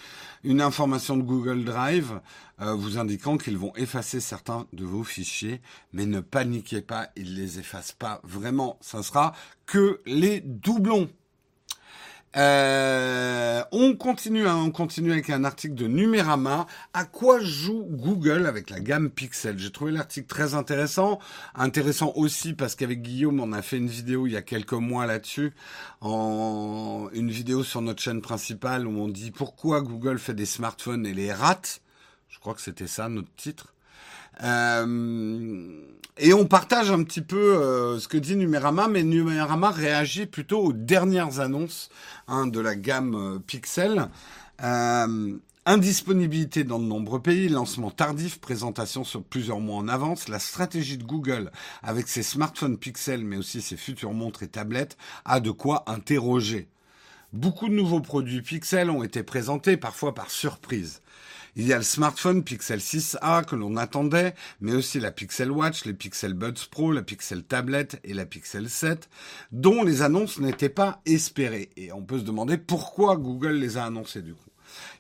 une information de Google Drive euh, vous indiquant qu'ils vont effacer certains de vos fichiers, mais ne paniquez pas, ils les effacent pas vraiment. Ça sera que les doublons. Euh, on continue, hein, on continue avec un article de Numérama. À quoi joue Google avec la gamme Pixel? J'ai trouvé l'article très intéressant, intéressant aussi parce qu'avec Guillaume, on a fait une vidéo il y a quelques mois là-dessus, en une vidéo sur notre chaîne principale où on dit pourquoi Google fait des smartphones et les rate. Je crois que c'était ça notre titre. Euh, et on partage un petit peu euh, ce que dit Numérama, mais Numérama réagit plutôt aux dernières annonces hein, de la gamme euh, Pixel. indisponibilité dans de nombreux pays, lancement tardif, présentation sur plusieurs mois en avance, la stratégie de Google avec ses smartphones Pixel, mais aussi ses futures montres et tablettes, a de quoi interroger. Beaucoup de nouveaux produits Pixel ont été présentés, parfois par surprise. Il y a le smartphone Pixel 6a que l'on attendait, mais aussi la Pixel Watch, les Pixel Buds Pro, la Pixel Tablet et la Pixel 7, dont les annonces n'étaient pas espérées. Et on peut se demander pourquoi Google les a annoncées du coup.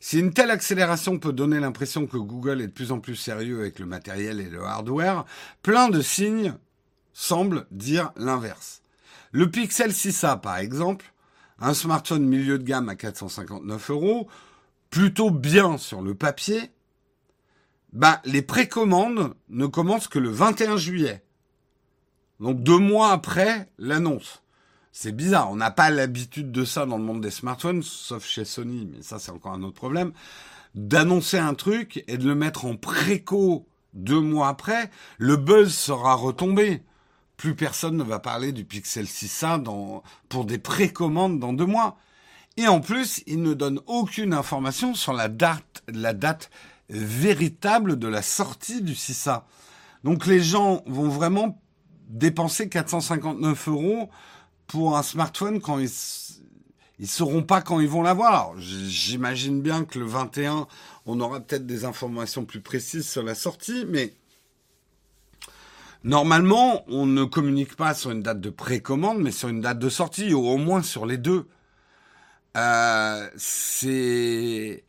Si une telle accélération peut donner l'impression que Google est de plus en plus sérieux avec le matériel et le hardware, plein de signes semblent dire l'inverse. Le Pixel 6a, par exemple, un smartphone milieu de gamme à 459 euros, plutôt bien sur le papier, bah, les précommandes ne commencent que le 21 juillet. Donc deux mois après l'annonce. C'est bizarre, on n'a pas l'habitude de ça dans le monde des smartphones, sauf chez Sony, mais ça c'est encore un autre problème, d'annoncer un truc et de le mettre en préco deux mois après, le buzz sera retombé. Plus personne ne va parler du Pixel 6a dans, pour des précommandes dans deux mois. Et en plus, il ne donne aucune information sur la date, la date véritable de la sortie du 6A. Donc les gens vont vraiment dépenser 459 euros pour un smartphone quand ils ils sauront pas quand ils vont l'avoir. J'imagine bien que le 21, on aura peut-être des informations plus précises sur la sortie, mais normalement, on ne communique pas sur une date de précommande, mais sur une date de sortie, ou au moins sur les deux. Euh, c'est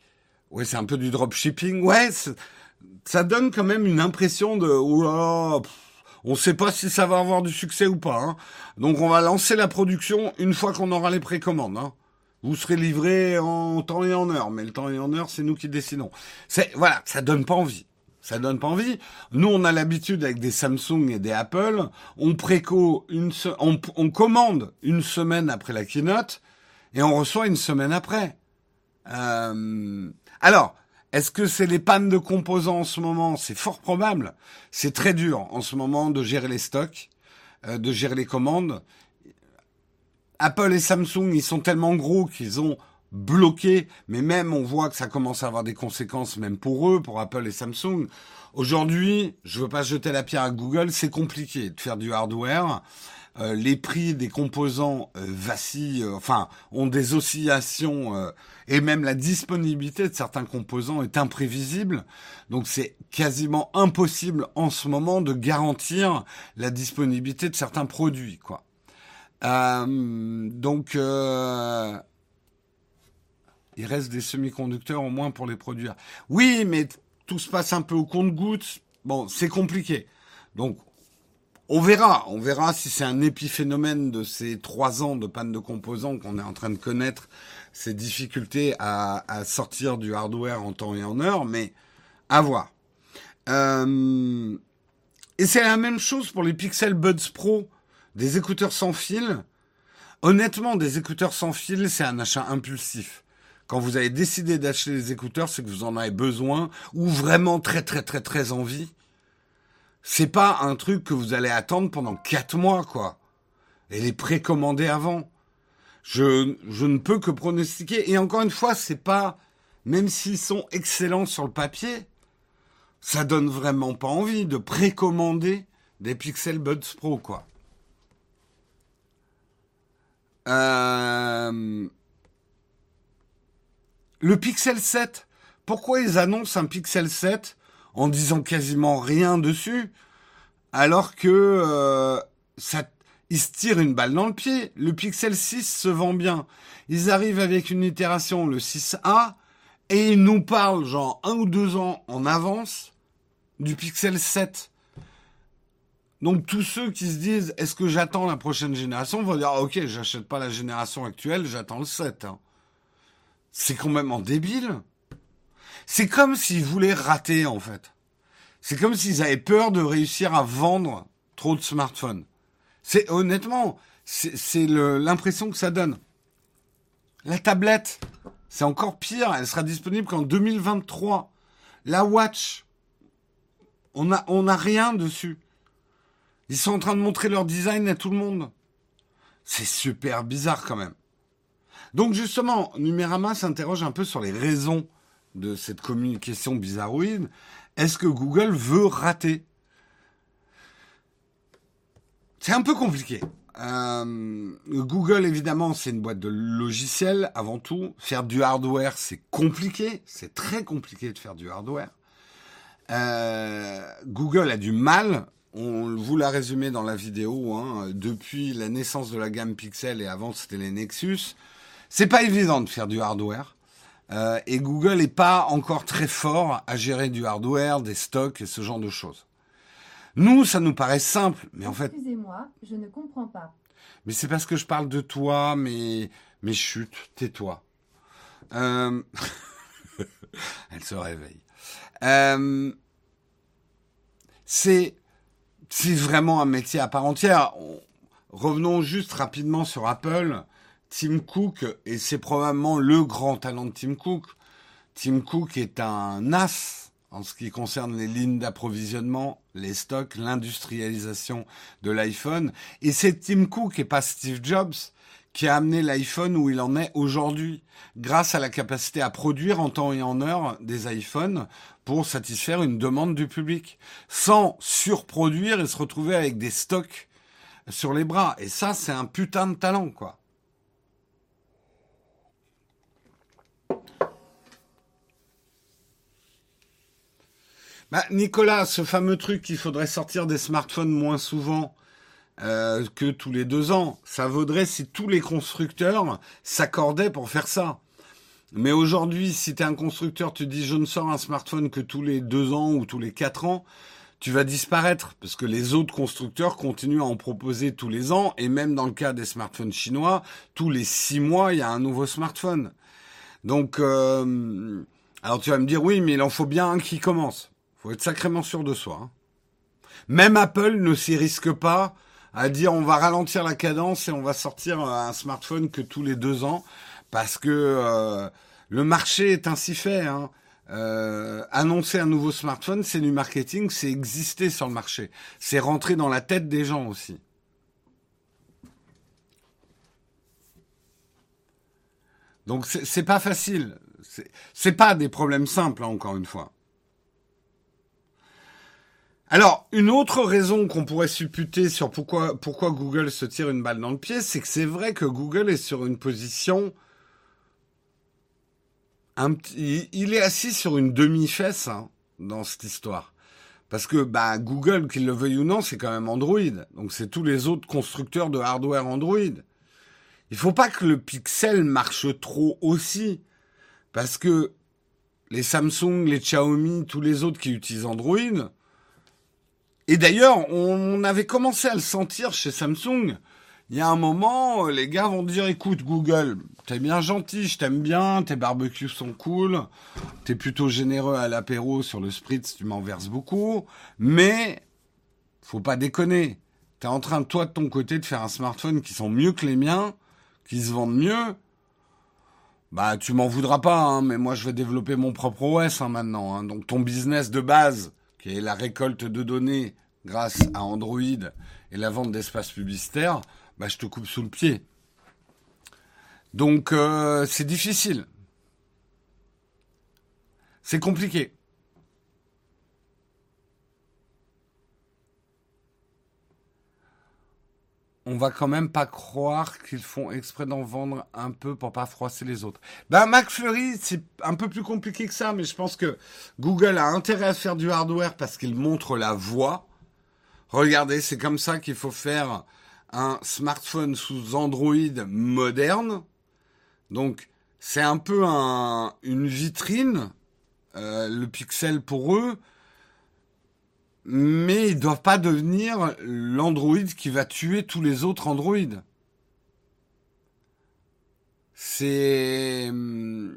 ouais, c'est un peu du dropshipping. Ouais, ça donne quand même une impression de oula, on ne sait pas si ça va avoir du succès ou pas. Hein. Donc on va lancer la production une fois qu'on aura les précommandes. Hein. Vous serez livré en temps et en heure, mais le temps et en heure, c'est nous qui décidons. C'est voilà, ça donne pas envie. Ça donne pas envie. Nous, on a l'habitude avec des Samsung et des Apple, on préco une, on, on commande une semaine après la keynote et on reçoit une semaine après. Euh, alors, est-ce que c'est les pannes de composants en ce moment? C'est fort probable. C'est très dur en ce moment de gérer les stocks, euh, de gérer les commandes. Apple et Samsung, ils sont tellement gros qu'ils ont bloqué, mais même on voit que ça commence à avoir des conséquences même pour eux, pour Apple et Samsung. Aujourd'hui, je veux pas jeter la pierre à Google, c'est compliqué de faire du hardware. Euh, les prix des composants euh, vacillent, euh, enfin, ont des oscillations, et même la disponibilité de certains composants est imprévisible. Donc c'est quasiment impossible en ce moment de garantir la disponibilité de certains produits, quoi. donc il reste des semi-conducteurs au moins pour les produire. Oui, mais tout se passe un peu au compte-gouttes. Bon, c'est compliqué. Donc on verra, on verra si c'est un épiphénomène de ces trois ans de panne de composants qu'on est en train de connaître, ces difficultés à, sortir du hardware en temps et en heure, mais à voir. Euh, et c'est la même chose pour les Pixel Buds Pro, des écouteurs sans fil. Honnêtement, des écouteurs sans fil, c'est un achat impulsif. Quand vous avez décidé d'acheter des écouteurs, c'est que vous en avez besoin ou vraiment très très très très envie c'est pas un truc que vous allez attendre pendant quatre mois, quoi. Et les précommander avant. Je, ne peux que pronostiquer. Et encore une fois, c'est pas, même s'ils sont excellents sur le papier, ça donne vraiment pas envie de précommander des Pixel Buds Pro, quoi. Euh... Le Pixel 7. Pourquoi ils annoncent un Pixel 7 en disant quasiment rien dessus, alors que euh, ça, ils se tirent une balle dans le pied. Le Pixel 6 se vend bien. Ils arrivent avec une itération, le 6A, et ils nous parlent genre un ou deux ans en avance du Pixel 7. Donc tous ceux qui se disent est-ce que j'attends la prochaine génération vont dire ok j'achète pas la génération actuelle j'attends le 7. Hein. C'est en débile. C'est comme s'ils voulaient rater en fait. C'est comme s'ils avaient peur de réussir à vendre trop de smartphones. C'est honnêtement c'est l'impression que ça donne. La tablette c'est encore pire elle sera disponible qu'en 2023. La Watch on a on a rien dessus. Ils sont en train de montrer leur design à tout le monde. C'est super bizarre quand même. Donc justement, Numérama s'interroge un peu sur les raisons de cette communication bizarroïde. Est-ce que Google veut rater? C'est un peu compliqué. Euh, Google, évidemment, c'est une boîte de logiciels avant tout. Faire du hardware, c'est compliqué. C'est très compliqué de faire du hardware. Euh, Google a du mal on vous l'a résumé dans la vidéo, hein, depuis la naissance de la gamme Pixel et avant c'était les Nexus, c'est pas évident de faire du hardware. Euh, et Google n'est pas encore très fort à gérer du hardware, des stocks et ce genre de choses. Nous, ça nous paraît simple, mais en fait.
Excusez-moi, je ne comprends pas.
Mais c'est parce que je parle de toi, mais mais chut, tais-toi. Euh... [LAUGHS] Elle se réveille. Euh... C'est c'est vraiment un métier à part entière. Revenons juste rapidement sur Apple. Tim Cook, et c'est probablement le grand talent de Tim Cook. Tim Cook est un as en ce qui concerne les lignes d'approvisionnement, les stocks, l'industrialisation de l'iPhone. Et c'est Tim Cook et pas Steve Jobs qui a amené l'iPhone où il en est aujourd'hui, grâce à la capacité à produire en temps et en heure des iPhones pour satisfaire une demande du public, sans surproduire et se retrouver avec des stocks sur les bras. Et ça, c'est un putain de talent, quoi. Bah, Nicolas, ce fameux truc qu'il faudrait sortir des smartphones moins souvent euh, que tous les deux ans, ça vaudrait si tous les constructeurs s'accordaient pour faire ça. Mais aujourd'hui, si tu es un constructeur, tu dis je ne sors un smartphone que tous les deux ans ou tous les quatre ans, tu vas disparaître parce que les autres constructeurs continuent à en proposer tous les ans et même dans le cas des smartphones chinois, tous les six mois, il y a un nouveau smartphone. Donc, euh, alors tu vas me dire oui, mais il en faut bien un qui commence. Faut être sacrément sûr de soi. Hein. Même Apple ne s'y risque pas à dire on va ralentir la cadence et on va sortir un smartphone que tous les deux ans parce que euh, le marché est ainsi fait. Hein. Euh, annoncer un nouveau smartphone, c'est du marketing, c'est exister sur le marché, c'est rentrer dans la tête des gens aussi. Donc c'est pas facile, c'est pas des problèmes simples hein, encore une fois. Alors, une autre raison qu'on pourrait supputer sur pourquoi, pourquoi Google se tire une balle dans le pied, c'est que c'est vrai que Google est sur une position il est assis sur une demi-fesse hein, dans cette histoire. Parce que bah, Google, qu'il le veuille ou non, c'est quand même Android. Donc c'est tous les autres constructeurs de hardware Android. Il faut pas que le Pixel marche trop aussi. Parce que les Samsung, les Xiaomi, tous les autres qui utilisent Android. Et d'ailleurs, on avait commencé à le sentir chez Samsung il y a un moment, les gars vont dire, écoute Google, t'es bien gentil, je t'aime bien, tes barbecues sont cool, t'es plutôt généreux à l'apéro sur le spritz, tu m'en verses beaucoup, mais faut pas déconner. T'es en train, toi, de ton côté, de faire un smartphone qui sont mieux que les miens, qui se vendent mieux. Bah, tu m'en voudras pas, hein, mais moi, je vais développer mon propre OS hein, maintenant. Hein. Donc, ton business de base, qui est la récolte de données grâce à Android et la vente d'espaces publicitaires, bah, je te coupe sous le pied. Donc euh, c'est difficile. C'est compliqué. On va quand même pas croire qu'ils font exprès d'en vendre un peu pour pas froisser les autres. Ben McFlurry, c'est un peu plus compliqué que ça, mais je pense que Google a intérêt à faire du hardware parce qu'il montre la voie. Regardez, c'est comme ça qu'il faut faire un smartphone sous Android moderne. Donc, c'est un peu un, une vitrine, euh, le Pixel pour eux, mais ils doivent pas devenir l'Android qui va tuer tous les autres Android. C'est... Hum,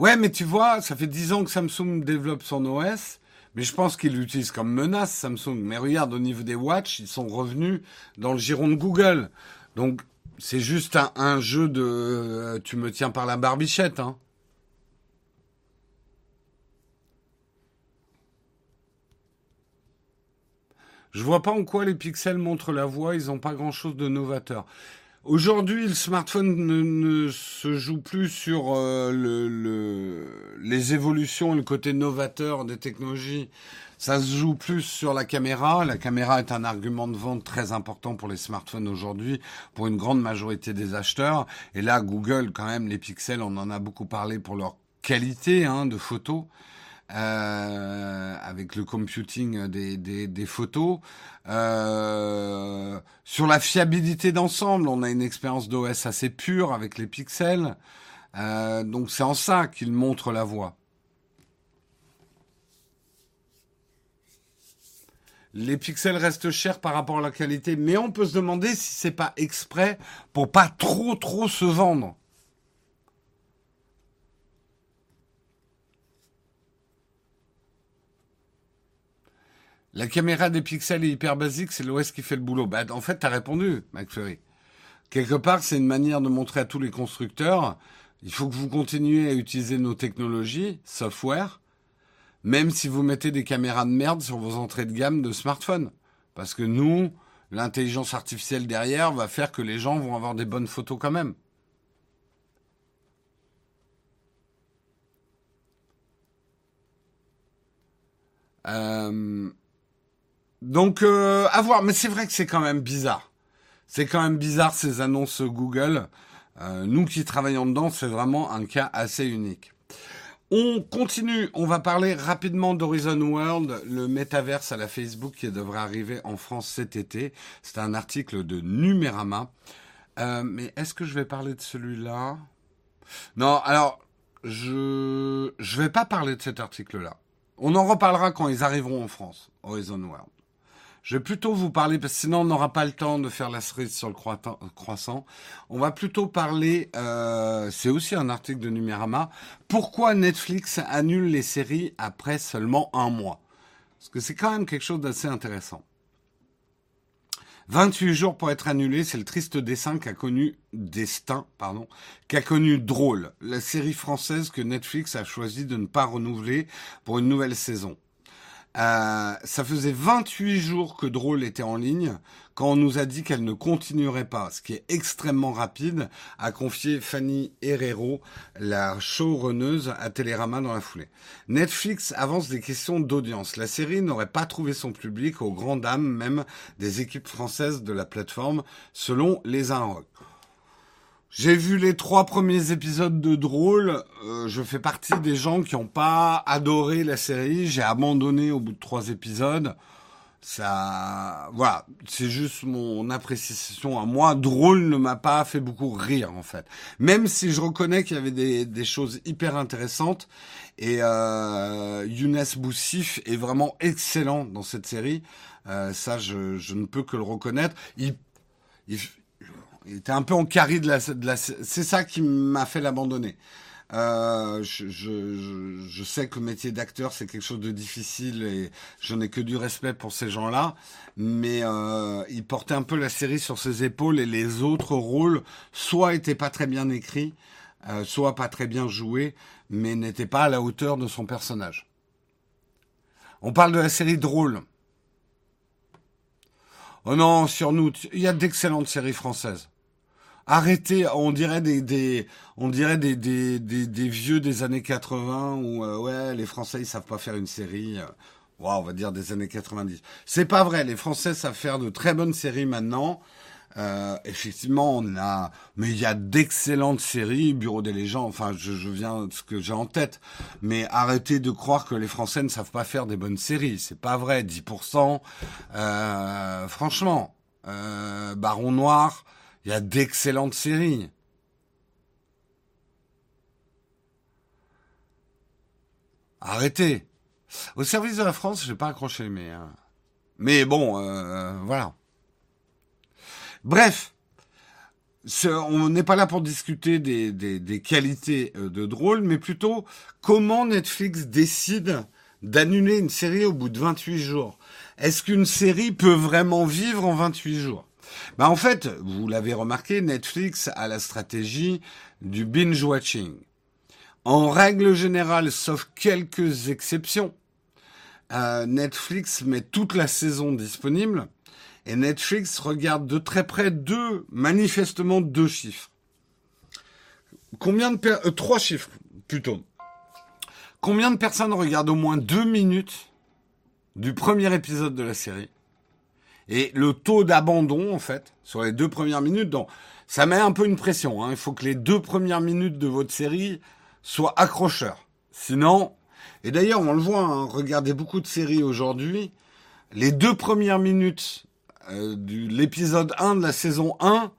ouais, mais tu vois, ça fait dix ans que Samsung développe son OS, mais je pense qu'ils l'utilisent comme menace, Samsung. Mais regarde, au niveau des watch, ils sont revenus dans le giron de Google. Donc, c'est juste un, jeu de euh, tu me tiens par la barbichette, hein. Je vois pas en quoi les pixels montrent la voie, ils n'ont pas grand chose de novateur. Aujourd'hui, le smartphone ne, se joue plus sur euh, le, les évolutions et le côté novateur des technologies. Ça se joue plus sur la caméra. La caméra est un argument de vente très important pour les smartphones aujourd'hui, pour une grande majorité des acheteurs. Et là, Google, quand même, les pixels, on en a beaucoup parlé pour leur qualité hein, de photos. Euh, avec le computing des, des, photos. Euh, sur la fiabilité d'ensemble, on a une expérience d'OS assez pure avec les pixels. Euh, donc c'est en ça qu'il montre la voie. Les pixels restent chers par rapport à la qualité, mais on peut se demander si c'est pas exprès pour pas trop trop se vendre. La caméra des pixels est hyper basique, c'est l'OS qui fait le boulot. Bah, en fait, tu as répondu, McFlurry. Quelque part, c'est une manière de montrer à tous les constructeurs, il faut que vous continuiez à utiliser nos technologies, software, même si vous mettez des caméras de merde sur vos entrées de gamme de smartphones. Parce que nous, l'intelligence artificielle derrière va faire que les gens vont avoir des bonnes photos quand même. Euh, donc, euh, à voir. Mais c'est vrai que c'est quand même bizarre. C'est quand même bizarre ces annonces Google. Euh, nous qui travaillons dedans, c'est vraiment un cas assez unique. On continue, on va parler rapidement d'Horizon World, le métaverse à la Facebook qui devrait arriver en France cet été. C'est un article de Numérama. Euh, mais est-ce que je vais parler de celui-là? Non, alors je je vais pas parler de cet article-là. On en reparlera quand ils arriveront en France, Horizon World. Je vais plutôt vous parler, parce que sinon on n'aura pas le temps de faire la cerise sur le croissant. On va plutôt parler, euh, c'est aussi un article de Numérama, pourquoi Netflix annule les séries après seulement un mois? Parce que c'est quand même quelque chose d'assez intéressant. 28 jours pour être annulé, c'est le triste dessin qu'a connu destin, pardon, qu'a connu Drôle, la série française que Netflix a choisi de ne pas renouveler pour une nouvelle saison. Euh, ça faisait 28 jours que Drôle était en ligne quand on nous a dit qu'elle ne continuerait pas, ce qui est extrêmement rapide, a confié Fanny Herrero, la showrunneuse à Télérama dans la foulée. Netflix avance des questions d'audience. La série n'aurait pas trouvé son public aux grandes dames même des équipes françaises de la plateforme, selon les Inrocks. J'ai vu les trois premiers épisodes de Drôle. Euh, je fais partie des gens qui n'ont pas adoré la série. J'ai abandonné au bout de trois épisodes. Ça, voilà, c'est juste mon appréciation à moi. Drôle ne m'a pas fait beaucoup rire en fait. Même si je reconnais qu'il y avait des, choses hyper intéressantes. Et euh, Younes Boussif est vraiment excellent dans cette série. Euh, ça, je, je, ne peux que le reconnaître. Il, il, il était un peu en carré de la, de la c'est ça qui m'a fait l'abandonner. Euh, je, je, je, sais que le métier d'acteur c'est quelque chose de difficile et je n'ai que du respect pour ces gens-là, mais euh, il portait un peu la série sur ses épaules et les autres rôles soit étaient pas très bien écrits, euh, soit pas très bien joués, mais n'étaient pas à la hauteur de son personnage. On parle de la série drôle. Oh non, sur nous, il y a d'excellentes séries françaises. Arrêtez, on dirait des, des on dirait des, des, des, vieux des années 80 où euh, ouais les Français ils savent pas faire une série. Euh, on va dire des années 90. C'est pas vrai, les Français savent faire de très bonnes séries maintenant. Euh, effectivement, on a, mais il y a d'excellentes séries, Bureau des légendes. Enfin, je, je viens de ce que j'ai en tête. Mais arrêtez de croire que les Français ne savent pas faire des bonnes séries. C'est pas vrai. 10%. Euh, franchement, euh, Baron Noir, il y a d'excellentes séries. Arrêtez. Au service de la France, j'ai pas accroché, mais euh, mais bon, euh, voilà. Bref, on n'est pas là pour discuter des, des, des qualités euh, de drôle, mais plutôt comment Netflix décide d'annuler une série au bout de 28 jours. Est-ce qu'une série peut vraiment vivre en 28 jours? Ben En fait, vous l'avez remarqué, Netflix a la stratégie du binge-watching. En règle générale, sauf quelques exceptions, euh, Netflix met toute la saison disponible et Netflix regarde de très près deux, manifestement deux chiffres. Combien de euh, trois chiffres plutôt. Combien de personnes regardent au moins deux minutes du premier épisode de la série? Et le taux d'abandon en fait sur les deux premières minutes. Donc ça met un peu une pression. Hein. Il faut que les deux premières minutes de votre série soient accrocheurs. Sinon, et d'ailleurs on le voit, hein, regardez beaucoup de séries aujourd'hui, les deux premières minutes euh, de l'épisode 1 de la saison 1,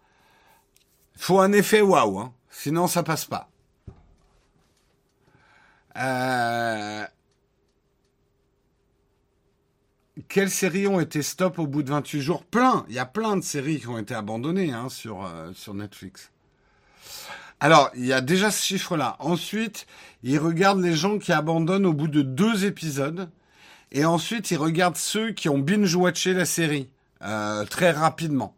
faut un effet waouh, hein. sinon ça passe pas. Euh... Quelles séries ont été stop au bout de 28 jours? Plein, il y a plein de séries qui ont été abandonnées hein, sur, euh, sur Netflix. Alors, il y a déjà ce chiffre-là. Ensuite, ils regardent les gens qui abandonnent au bout de deux épisodes. Et ensuite, ils regardent ceux qui ont binge-watché la série. Euh, très rapidement.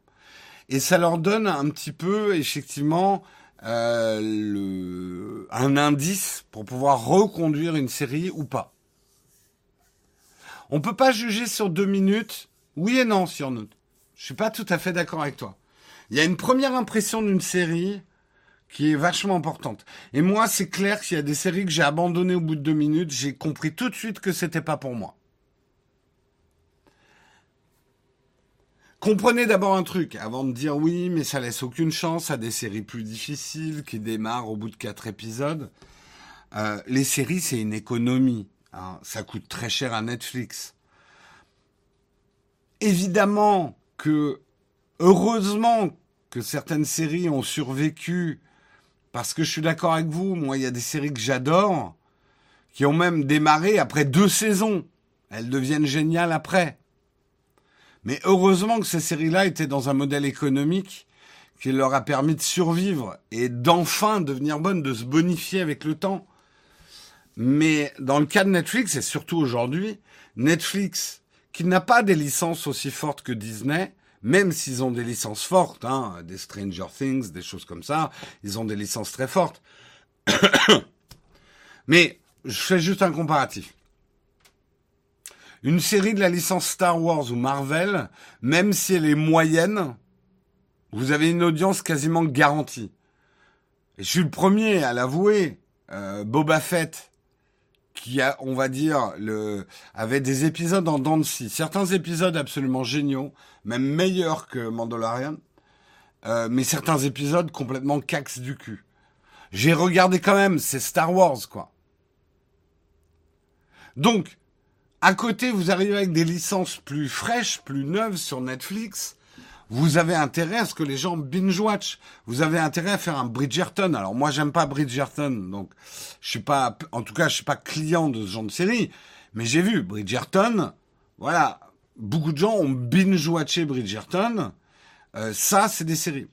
Et ça leur donne un petit peu, effectivement, euh, le, un indice pour pouvoir reconduire une série ou pas. On peut pas juger sur deux minutes, oui et non sur nous. Je suis pas tout à fait d'accord avec toi. Il y a une première impression d'une série qui est vachement importante. Et moi, c'est clair qu'il y a des séries que j'ai abandonnées au bout de deux minutes. J'ai compris tout de suite que c'était pas pour moi. Comprenez d'abord un truc avant de dire oui, mais ça laisse aucune chance à des séries plus difficiles qui démarrent au bout de quatre épisodes. Euh, les séries, c'est une économie. Hein. Ça coûte très cher à Netflix. Évidemment que, heureusement que certaines séries ont survécu, parce que je suis d'accord avec vous, moi, il y a des séries que j'adore, qui ont même démarré après deux saisons. Elles deviennent géniales après. Mais heureusement que ces séries-là étaient dans un modèle économique qui leur a permis de survivre et d'enfin devenir bonnes, de se bonifier avec le temps. Mais dans le cas de Netflix, et surtout aujourd'hui, Netflix, qui n'a pas des licences aussi fortes que Disney, même s'ils ont des licences fortes, hein, des Stranger Things, des choses comme ça, ils ont des licences très fortes. [COUGHS] Mais je fais juste un comparatif. Une série de la licence Star Wars ou Marvel, même si elle est moyenne, vous avez une audience quasiment garantie. Et je suis le premier à l'avouer. Euh, Boba Fett, qui a, on va dire, le, avait des épisodes en dents Certains épisodes absolument géniaux, même meilleurs que Mandalorian. Euh, mais certains épisodes complètement cax du cul. J'ai regardé quand même, c'est Star Wars, quoi. Donc, à côté, vous arrivez avec des licences plus fraîches, plus neuves sur Netflix. Vous avez intérêt à ce que les gens binge-watch. Vous avez intérêt à faire un Bridgerton. Alors moi, j'aime pas Bridgerton, donc je suis pas, en tout cas, je suis pas client de ce genre de série. Mais j'ai vu Bridgerton. Voilà, beaucoup de gens ont binge-watché Bridgerton. Euh, ça, c'est des séries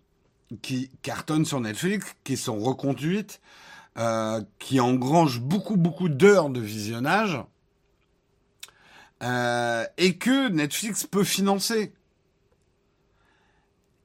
qui cartonnent sur Netflix, qui sont reconduites, euh, qui engrangent beaucoup, beaucoup d'heures de visionnage euh, et que Netflix peut financer.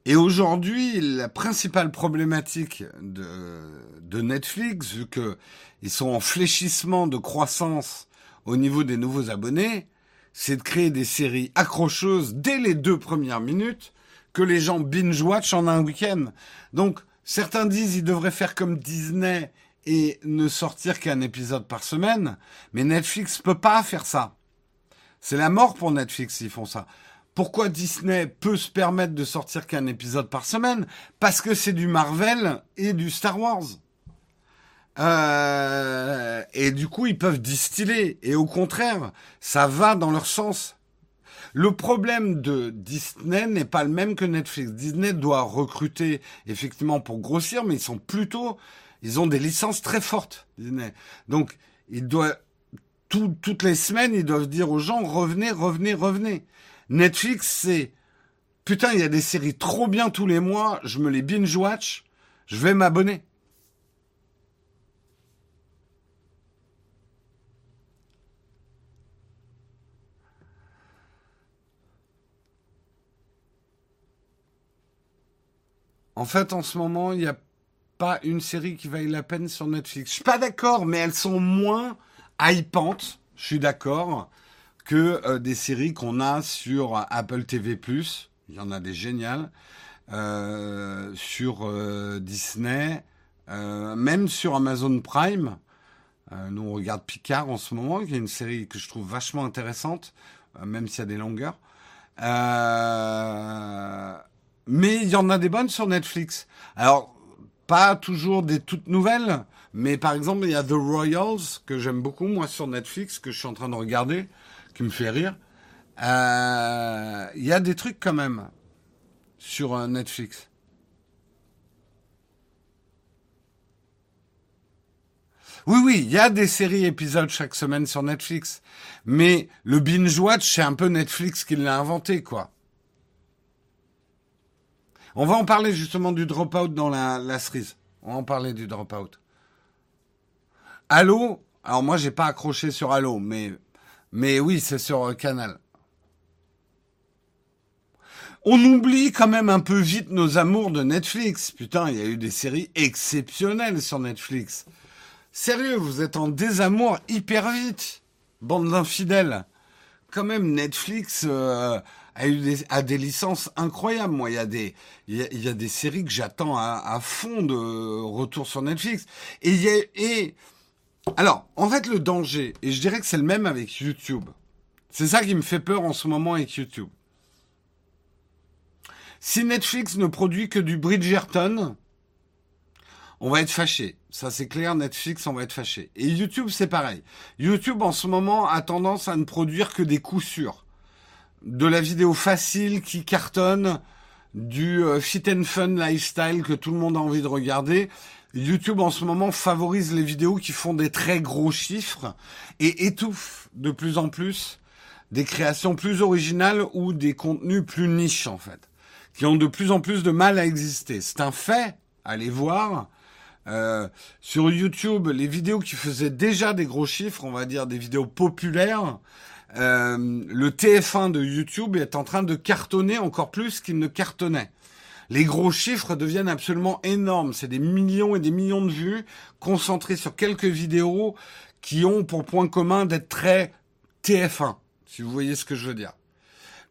Et aujourd'hui, la principale problématique de, Netflix, vu qu'ils sont en fléchissement de croissance au niveau des nouveaux abonnés, c'est de créer des séries accrocheuses dès les deux premières minutes que les gens binge-watch en un week-end. Donc, certains disent ils devraient faire comme Disney et ne sortir qu'un épisode par semaine, mais Netflix peut pas faire ça. C'est la mort pour Netflix s'ils font ça. Pourquoi Disney peut se permettre de sortir qu'un épisode par semaine? Parce que c'est du Marvel et du Star Wars. Euh, et du coup, ils peuvent distiller. Et au contraire, ça va dans leur sens. Le problème de Disney n'est pas le même que Netflix. Disney doit recruter effectivement pour grossir, mais ils sont plutôt, ils ont des licences très fortes. Disney. Donc, il doit toutes les semaines, ils doivent dire aux gens revenez, revenez, revenez. Netflix, c'est putain, il y a des séries trop bien tous les mois, je me les binge watch, je vais m'abonner. En fait, en ce moment, il n'y a pas une série qui vaille la peine sur Netflix. Je suis pas d'accord, mais elles sont moins hypantes, je suis d'accord, que euh, des séries qu'on a sur Apple TV+. Il y en a des géniales. Euh, sur euh, Disney, même sur Amazon Prime. nous, on regarde Picard en ce moment, qui est une série que je trouve vachement intéressante, même s'il y a des longueurs. Mais il y en a des bonnes sur Netflix. Alors, pas toujours des toutes nouvelles, mais par exemple, il y a The Royals, que j'aime beaucoup, moi, sur Netflix, que je suis en train de regarder, qui me fait rire. Euh, il y a des trucs quand même sur euh, Netflix. Oui, oui, il y a des séries épisodes chaque semaine sur Netflix. Mais le binge-watch, c'est un peu Netflix qui l'a inventé, quoi. On va en parler justement du drop-out dans la, la cerise. On va en parler du drop-out. Allô? Alors moi, j'ai pas accroché sur Allo, mais, mais oui, c'est sur euh, Canal. On oublie quand même un peu vite nos amours de Netflix. Putain, il y a eu des séries exceptionnelles sur Netflix. Sérieux, vous êtes en désamour hyper vite. Bande d'infidèles. Quand même, Netflix, euh, a eu des, licences incroyables. Moi, il y a des, il y séries que j'attends à, fond de retour sur Netflix. Et, alors, en fait, le danger, et je dirais que c'est le même avec YouTube. C'est ça qui me fait peur en ce moment avec YouTube. Si Netflix ne produit que du Bridgerton, on va être fâché. Ça c'est clair, Netflix, on va être fâché. Et YouTube, c'est pareil. YouTube, en ce moment, a tendance à ne produire que des coups sûrs de la vidéo facile qui cartonne, du euh, fit and fun lifestyle que tout le monde a envie de regarder. YouTube en ce moment favorise les vidéos qui font des très gros chiffres et étouffe de plus en plus des créations plus originales ou des contenus plus niches en fait, qui ont de plus en plus de mal à exister. C'est un fait, allez voir. Euh, sur YouTube, les vidéos qui faisaient déjà des gros chiffres, on va dire des vidéos populaires, euh, le TF1 de YouTube est en train de cartonner encore plus qu'il ne cartonnait. Les gros chiffres deviennent absolument énormes. C'est des millions et des millions de vues concentrées sur quelques vidéos qui ont pour point commun d'être très TF1, si vous voyez ce que je veux dire.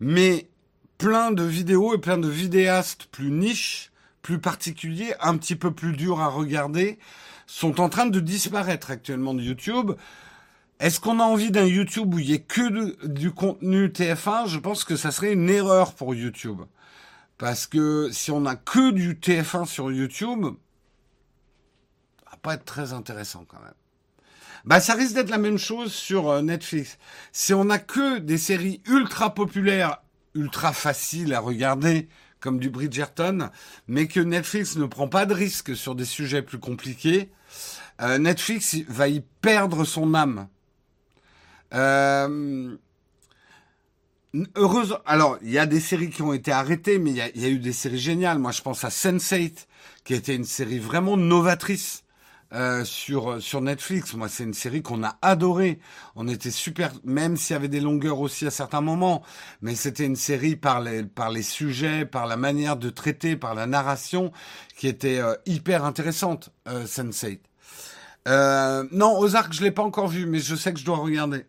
Mais plein de vidéos et plein de vidéastes plus niches, plus particuliers, un petit peu plus durs à regarder, sont en train de disparaître actuellement de YouTube. Est-ce qu'on a envie d'un YouTube où il y ait que du contenu TF1 Je pense que ça serait une erreur pour YouTube. Parce que si on a que du TF1 sur YouTube, ça va pas être très intéressant quand même. Bah, ça risque d'être la même chose sur euh, Netflix. Si on a que des séries ultra populaires, ultra faciles à regarder, comme du Bridgerton, mais que Netflix ne prend pas de risques sur des sujets plus compliqués, euh, Netflix va y perdre son âme. Euh, heureuse. Alors, il y a des séries qui ont été arrêtées, mais il y a, y a, eu des séries géniales. Moi, je pense à Sense8, qui était une série vraiment novatrice euh, sur sur Netflix. Moi, c'est une série qu'on a adorée. On était super, même s'il y avait des longueurs aussi à certains moments, mais c'était une série par les par les sujets, par la manière de traiter, par la narration, qui était euh, hyper intéressante. Euh, Sense8. Euh, non, Ozark, je l'ai pas encore vu, mais je sais que je dois regarder.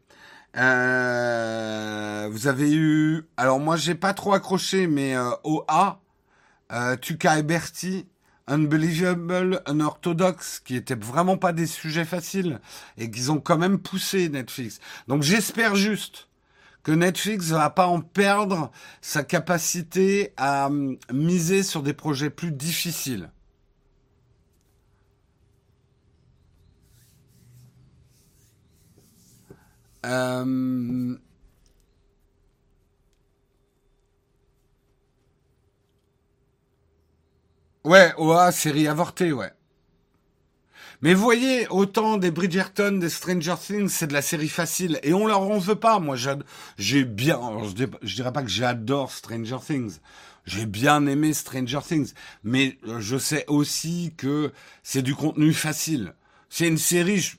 Euh, vous avez eu, alors moi j'ai pas trop accroché, mais euh, OA, euh, Tuka et Bertie, Unbelievable, Unorthodox, qui étaient vraiment pas des sujets faciles et qu'ils ont quand même poussé Netflix. Donc j'espère juste que Netflix va pas en perdre sa capacité à miser sur des projets plus difficiles. Euh, Ouais, OA, série avortée, ouais. Mais voyez, autant des Bridgerton, des Stranger Things, c'est de la série facile. Et on leur en veut pas. Moi, j'ai bien, je, je dirais pas que j'adore Stranger Things. J'ai bien aimé Stranger Things. Mais euh, je sais aussi que c'est du contenu facile. C'est une série,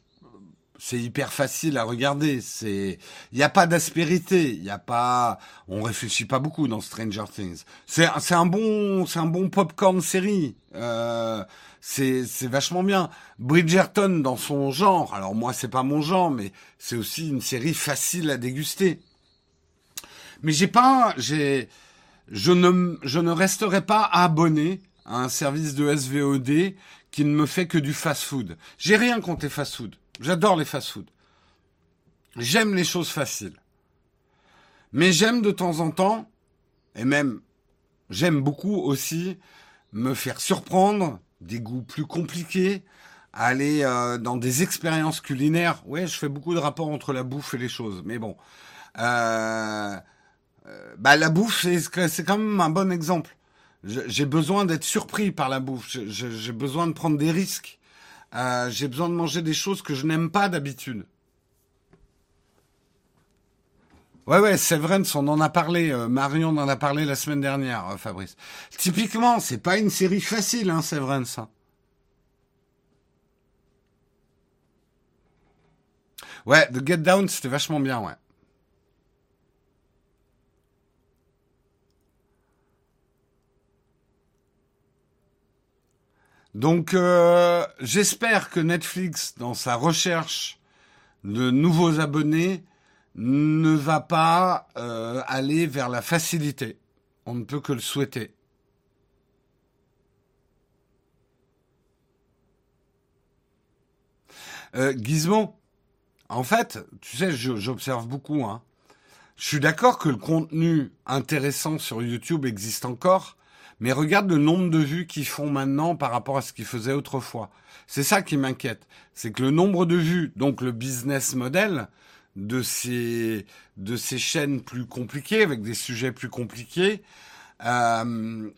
c'est hyper facile à regarder. C'est, il n'y a pas d'aspérité, il y a pas, on réfléchit pas beaucoup dans Stranger Things. C'est, c'est un bon, c'est un bon popcorn série. Euh, c'est, c'est vachement bien. Bridgerton dans son genre. Alors moi c'est pas mon genre, mais c'est aussi une série facile à déguster. Mais j'ai pas, j'ai, je ne, je ne resterai pas abonné à un service de SVOD qui ne me fait que du fast-food. J'ai rien contre les fast-food. J'adore les fast-food. J'aime les choses faciles. Mais j'aime de temps en temps, et même j'aime beaucoup aussi, me faire surprendre, des goûts plus compliqués, aller euh, dans des expériences culinaires. Ouais, je fais beaucoup de rapports entre la bouffe et les choses, mais bon. Euh, euh, bah, la bouffe, c'est quand même un bon exemple. J'ai besoin d'être surpris par la bouffe. J'ai besoin de prendre des risques. Euh, j'ai besoin de manger des choses que je n'aime pas d'habitude. Ouais, ouais, Severance, on en a parlé. Euh, Marion en a parlé la semaine dernière, euh, Fabrice. Typiquement, c'est pas une série facile, hein, Severance. Hein. Ouais, The Get Down, c'était vachement bien, ouais. Donc euh, j'espère que Netflix, dans sa recherche de nouveaux abonnés, ne va pas euh, aller vers la facilité. On ne peut que le souhaiter. Euh, Gizmo, en fait, tu sais, j'observe beaucoup. Hein. Je suis d'accord que le contenu intéressant sur YouTube existe encore, mais regarde le nombre de vues qu'ils font maintenant par rapport à ce qu'ils faisaient autrefois. C'est ça qui m'inquiète. C'est que le nombre de vues, donc le business model de ces, de ces chaînes plus compliquées, avec des sujets plus compliqués, euh,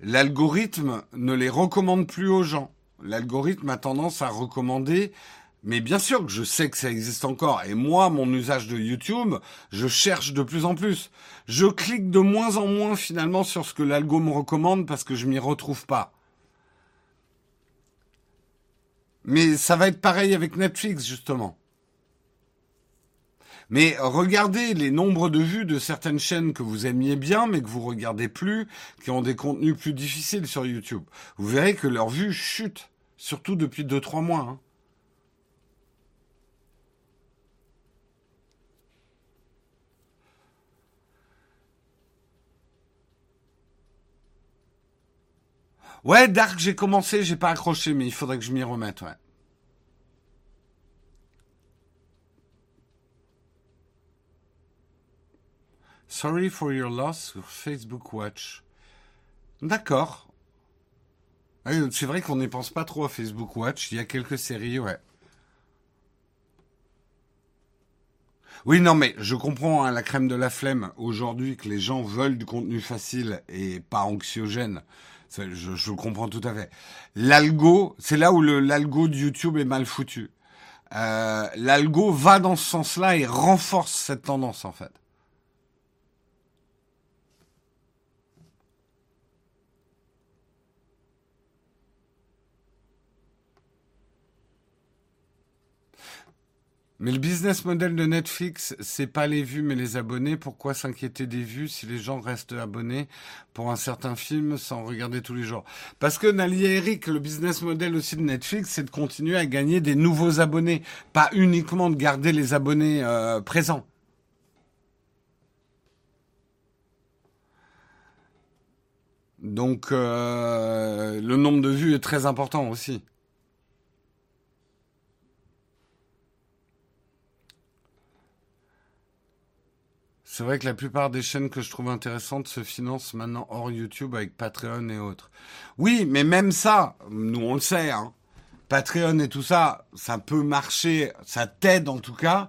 l'algorithme ne les recommande plus aux gens. L'algorithme a tendance à recommander mais bien sûr que je sais que ça existe encore. Et moi, mon usage de YouTube, je cherche de plus en plus. Je clique de moins en moins finalement sur ce que l'algo me recommande parce que je m'y retrouve pas. Mais ça va être pareil avec Netflix, justement. Mais regardez les nombres de vues de certaines chaînes que vous aimiez bien, mais que vous regardez plus, qui ont des contenus plus difficiles sur YouTube. Vous verrez que leurs vues chutent, surtout depuis 2-3 mois. Hein. Ouais, Dark, j'ai commencé, j'ai pas accroché, mais il faudrait que je m'y remette, ouais. Sorry for your loss sur Facebook Watch. D'accord. c'est vrai qu'on n'y pense pas trop à Facebook Watch. Il y a quelques séries, ouais. Oui, non, mais je comprends hein, la crème de la flemme aujourd'hui que les gens veulent du contenu facile et pas anxiogène. Je, je comprends tout à fait. L'algo, c'est là où l'algo de YouTube est mal foutu. Euh, l'algo va dans ce sens-là et renforce cette tendance en fait. Mais le business model de Netflix, c'est pas les vues mais les abonnés. Pourquoi s'inquiéter des vues si les gens restent abonnés pour un certain film sans regarder tous les jours? Parce que Nali et Eric, le business model aussi de Netflix, c'est de continuer à gagner des nouveaux abonnés, pas uniquement de garder les abonnés euh, présents. Donc euh, le nombre de vues est très important aussi. C'est vrai que la plupart des chaînes que je trouve intéressantes se financent maintenant hors YouTube avec Patreon et autres. Oui, mais même ça, nous on le sait, hein. Patreon et tout ça, ça peut marcher, ça t'aide en tout cas,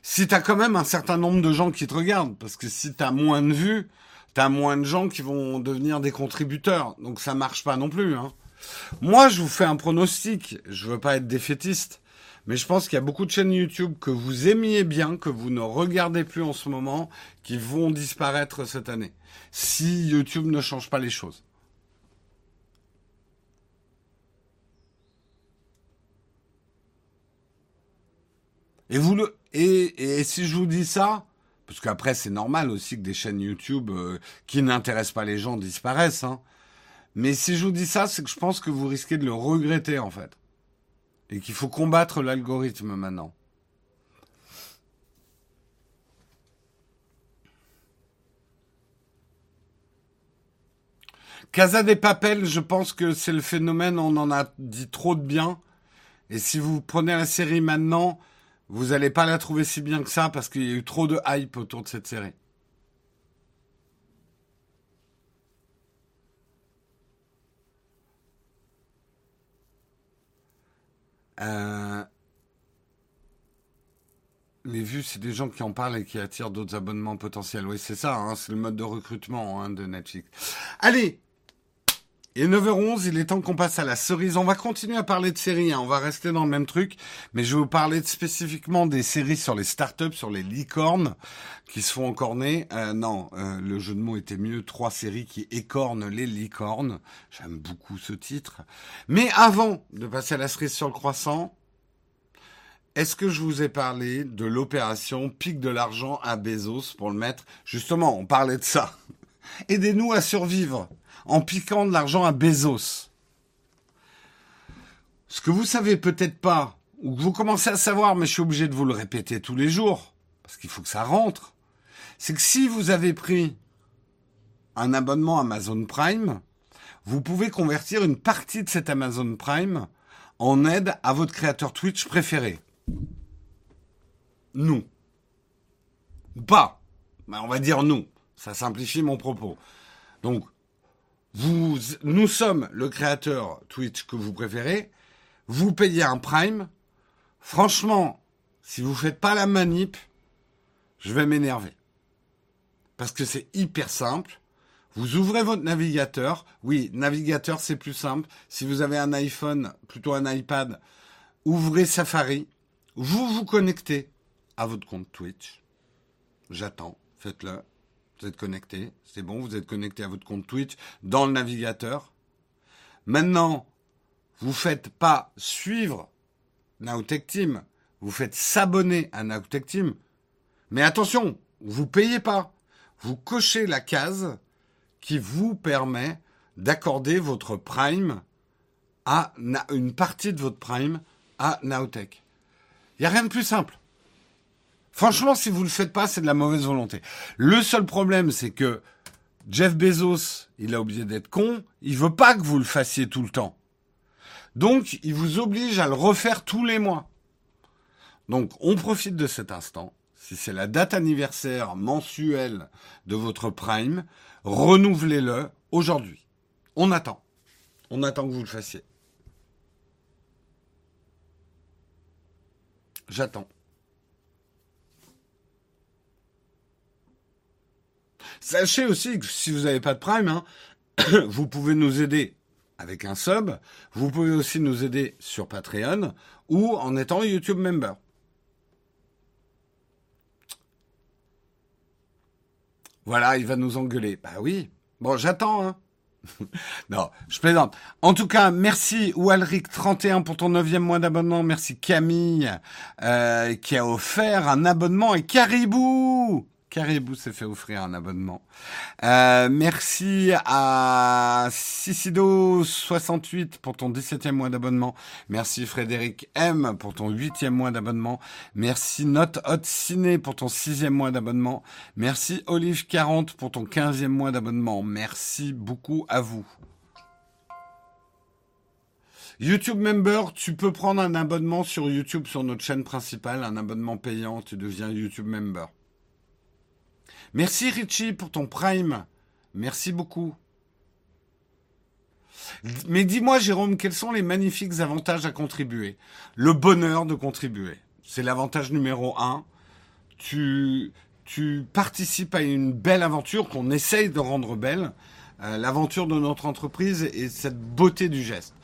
si t'as quand même un certain nombre de gens qui te regardent. Parce que si t'as moins de vues, t'as moins de gens qui vont devenir des contributeurs. Donc ça marche pas non plus. Hein. Moi, je vous fais un pronostic. Je veux pas être défaitiste. Mais je pense qu'il y a beaucoup de chaînes YouTube que vous aimiez bien, que vous ne regardez plus en ce moment, qui vont disparaître cette année. Si YouTube ne change pas les choses. Et vous le, et, et si je vous dis ça, parce qu'après c'est normal aussi que des chaînes YouTube euh, qui n'intéressent pas les gens disparaissent, hein. Mais si je vous dis ça, c'est que je pense que vous risquez de le regretter en fait et qu'il faut combattre l'algorithme maintenant. Casa des Papels, je pense que c'est le phénomène, on en a dit trop de bien. Et si vous prenez la série maintenant, vous n'allez pas la trouver si bien que ça parce qu'il y a eu trop de hype autour de cette série. Euh, les vues, c'est des gens qui en parlent et qui attirent d'autres abonnements potentiels. Oui, c'est ça, hein, c'est le mode de recrutement hein, de Netflix. Allez, et 9h11, il est temps qu'on passe à la cerise. On va continuer à parler de séries, hein. on va rester dans le même truc, mais je vais vous parler spécifiquement des séries sur les startups, sur les licornes qui se font encorner. Euh, non, euh, le jeu de mots était mieux. Trois séries qui écornent les licornes. J'aime beaucoup ce titre. Mais avant de passer à la cerise sur le croissant, est-ce que je vous ai parlé de l'opération pique de l'argent à Bezos pour le mettre? Justement, on parlait de ça. [LAUGHS] Aidez-nous à survivre en piquant de l'argent à Bezos. Ce que vous savez peut-être pas, ou que vous commencez à savoir, mais je suis obligé de vous le répéter tous les jours, parce qu'il faut que ça rentre, c'est que si vous avez pris un abonnement Amazon Prime, vous pouvez convertir une partie de cet Amazon Prime en aide à votre créateur Twitch préféré. Nous. Pas. Mais on va dire nous. Ça simplifie mon propos. Donc, nous sommes le créateur Twitch que vous préférez, vous payez un Prime. Franchement, si vous faites pas la manip, je vais m'énerver. Parce que c'est hyper simple. Vous ouvrez votre navigateur. Oui, navigateur, c'est plus simple. Si vous avez un iPhone, plutôt un iPad, ouvrez Safari. Vous vous connectez à votre compte Twitch. J'attends. Faites-le. Vous êtes connecté, c'est bon, vous êtes connecté à votre compte Twitch dans le navigateur. Maintenant, vous faites pas suivre Nowtech Team, vous faites s'abonner à Nowtech Team. Mais attention, vous payez pas. Vous cochez la case qui vous permet d'accorder votre prime à une partie de votre prime à Nowtech. Il n'y a rien de plus simple. Franchement, si vous ne le faites pas, c'est de la mauvaise volonté. Le seul problème, c'est que Jeff Bezos, il a oublié d'être con, il veut pas que vous le fassiez tout le temps. Donc, il vous oblige à le refaire tous les mois. Donc, on profite de cet instant. Si c'est la date anniversaire mensuelle de votre Prime, renouvelez-le aujourd'hui. On attend. On attend que vous le fassiez. J'attends. Sachez aussi que si vous n'avez pas de Prime, hein, [COUGHS] vous pouvez nous aider avec un sub. Vous pouvez aussi nous aider sur Patreon ou en étant YouTube member. Voilà, il va nous engueuler. Bah oui. Bon, j'attends, hein. [LAUGHS] non, je plaisante. En tout cas, merci Walric31 pour ton neuvième mois d'abonnement. Merci Camille euh, qui a offert un abonnement et Caribou Caribou s'est fait offrir un abonnement. Euh, merci à Sisido68 pour ton 17e mois d'abonnement. Merci Frédéric M pour ton 8e mois d'abonnement. Merci Note Hot Ciné pour ton 6e mois d'abonnement. Merci Olive40 pour ton 15e mois d'abonnement. Merci beaucoup à vous. YouTube Member, tu peux prendre un abonnement sur YouTube sur notre chaîne principale, un abonnement payant, tu deviens YouTube Member. Merci Richie pour ton prime. Merci beaucoup. Mais dis-moi, Jérôme, quels sont les magnifiques avantages à contribuer? Le bonheur de contribuer. C'est l'avantage numéro un. Tu, participes à une belle aventure qu'on essaye de rendre belle. Euh, l'aventure de notre entreprise et cette beauté du geste.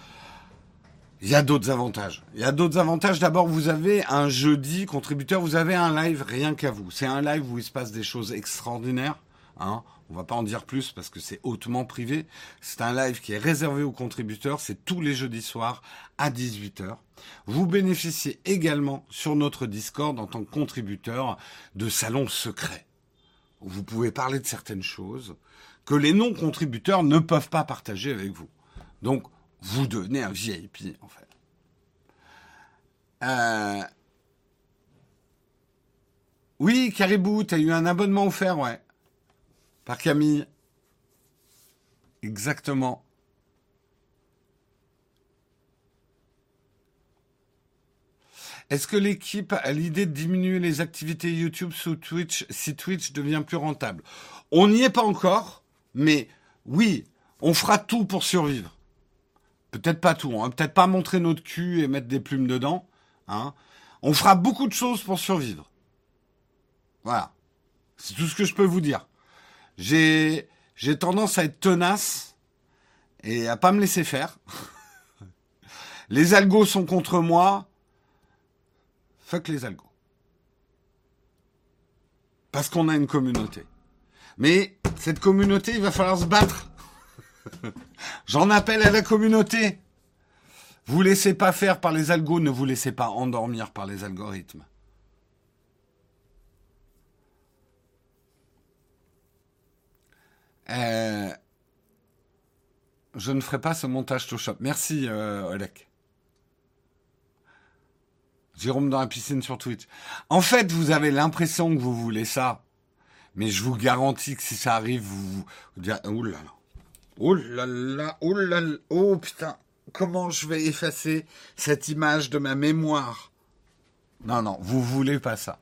Il y a d'autres avantages. Il y a d'autres avantages. D'abord, vous avez un jeudi contributeur, vous avez un live rien qu'à vous. C'est un live où il se passe des choses extraordinaires. Hein. On va pas en dire plus parce que c'est hautement privé. C'est un live qui est réservé aux contributeurs. C'est tous les jeudis soirs à 18h. Vous bénéficiez également sur notre Discord en tant que contributeur de salons secrets. Vous pouvez parler de certaines choses que les non-contributeurs ne peuvent pas partager avec vous. Donc, vous devenez un VIP, en fait. Euh... Oui, Caribou, as eu un abonnement offert, ouais. Par Camille. Exactement. Est-ce que l'équipe a l'idée de diminuer les activités YouTube sous Twitch si Twitch devient plus rentable? On n'y est pas encore, mais oui, on fera tout pour survivre. Peut-être pas tout, hein. peut-être pas montrer notre cul et mettre des plumes dedans. Hein. On fera beaucoup de choses pour survivre. Voilà. C'est tout ce que je peux vous dire j'ai j'ai tendance à être tenace et à pas me laisser faire. [LAUGHS] les algos sont contre moi. Fuck les algos. Parce qu'on a une communauté. Mais cette communauté, il va falloir se battre. [LAUGHS] J'en appelle à la communauté. Vous laissez pas faire par les algos, ne vous laissez pas endormir par les algorithmes. Euh, je ne ferai pas ce montage Photoshop. Merci, euh, Olek. Jérôme dans la piscine sur Twitch. En fait, vous avez l'impression que vous voulez ça. Mais je vous garantis que si ça arrive, vous vous direz, oh là là. Oh là là, oh là là, oh putain, comment je vais effacer cette image de ma mémoire? Non, non, vous voulez pas ça.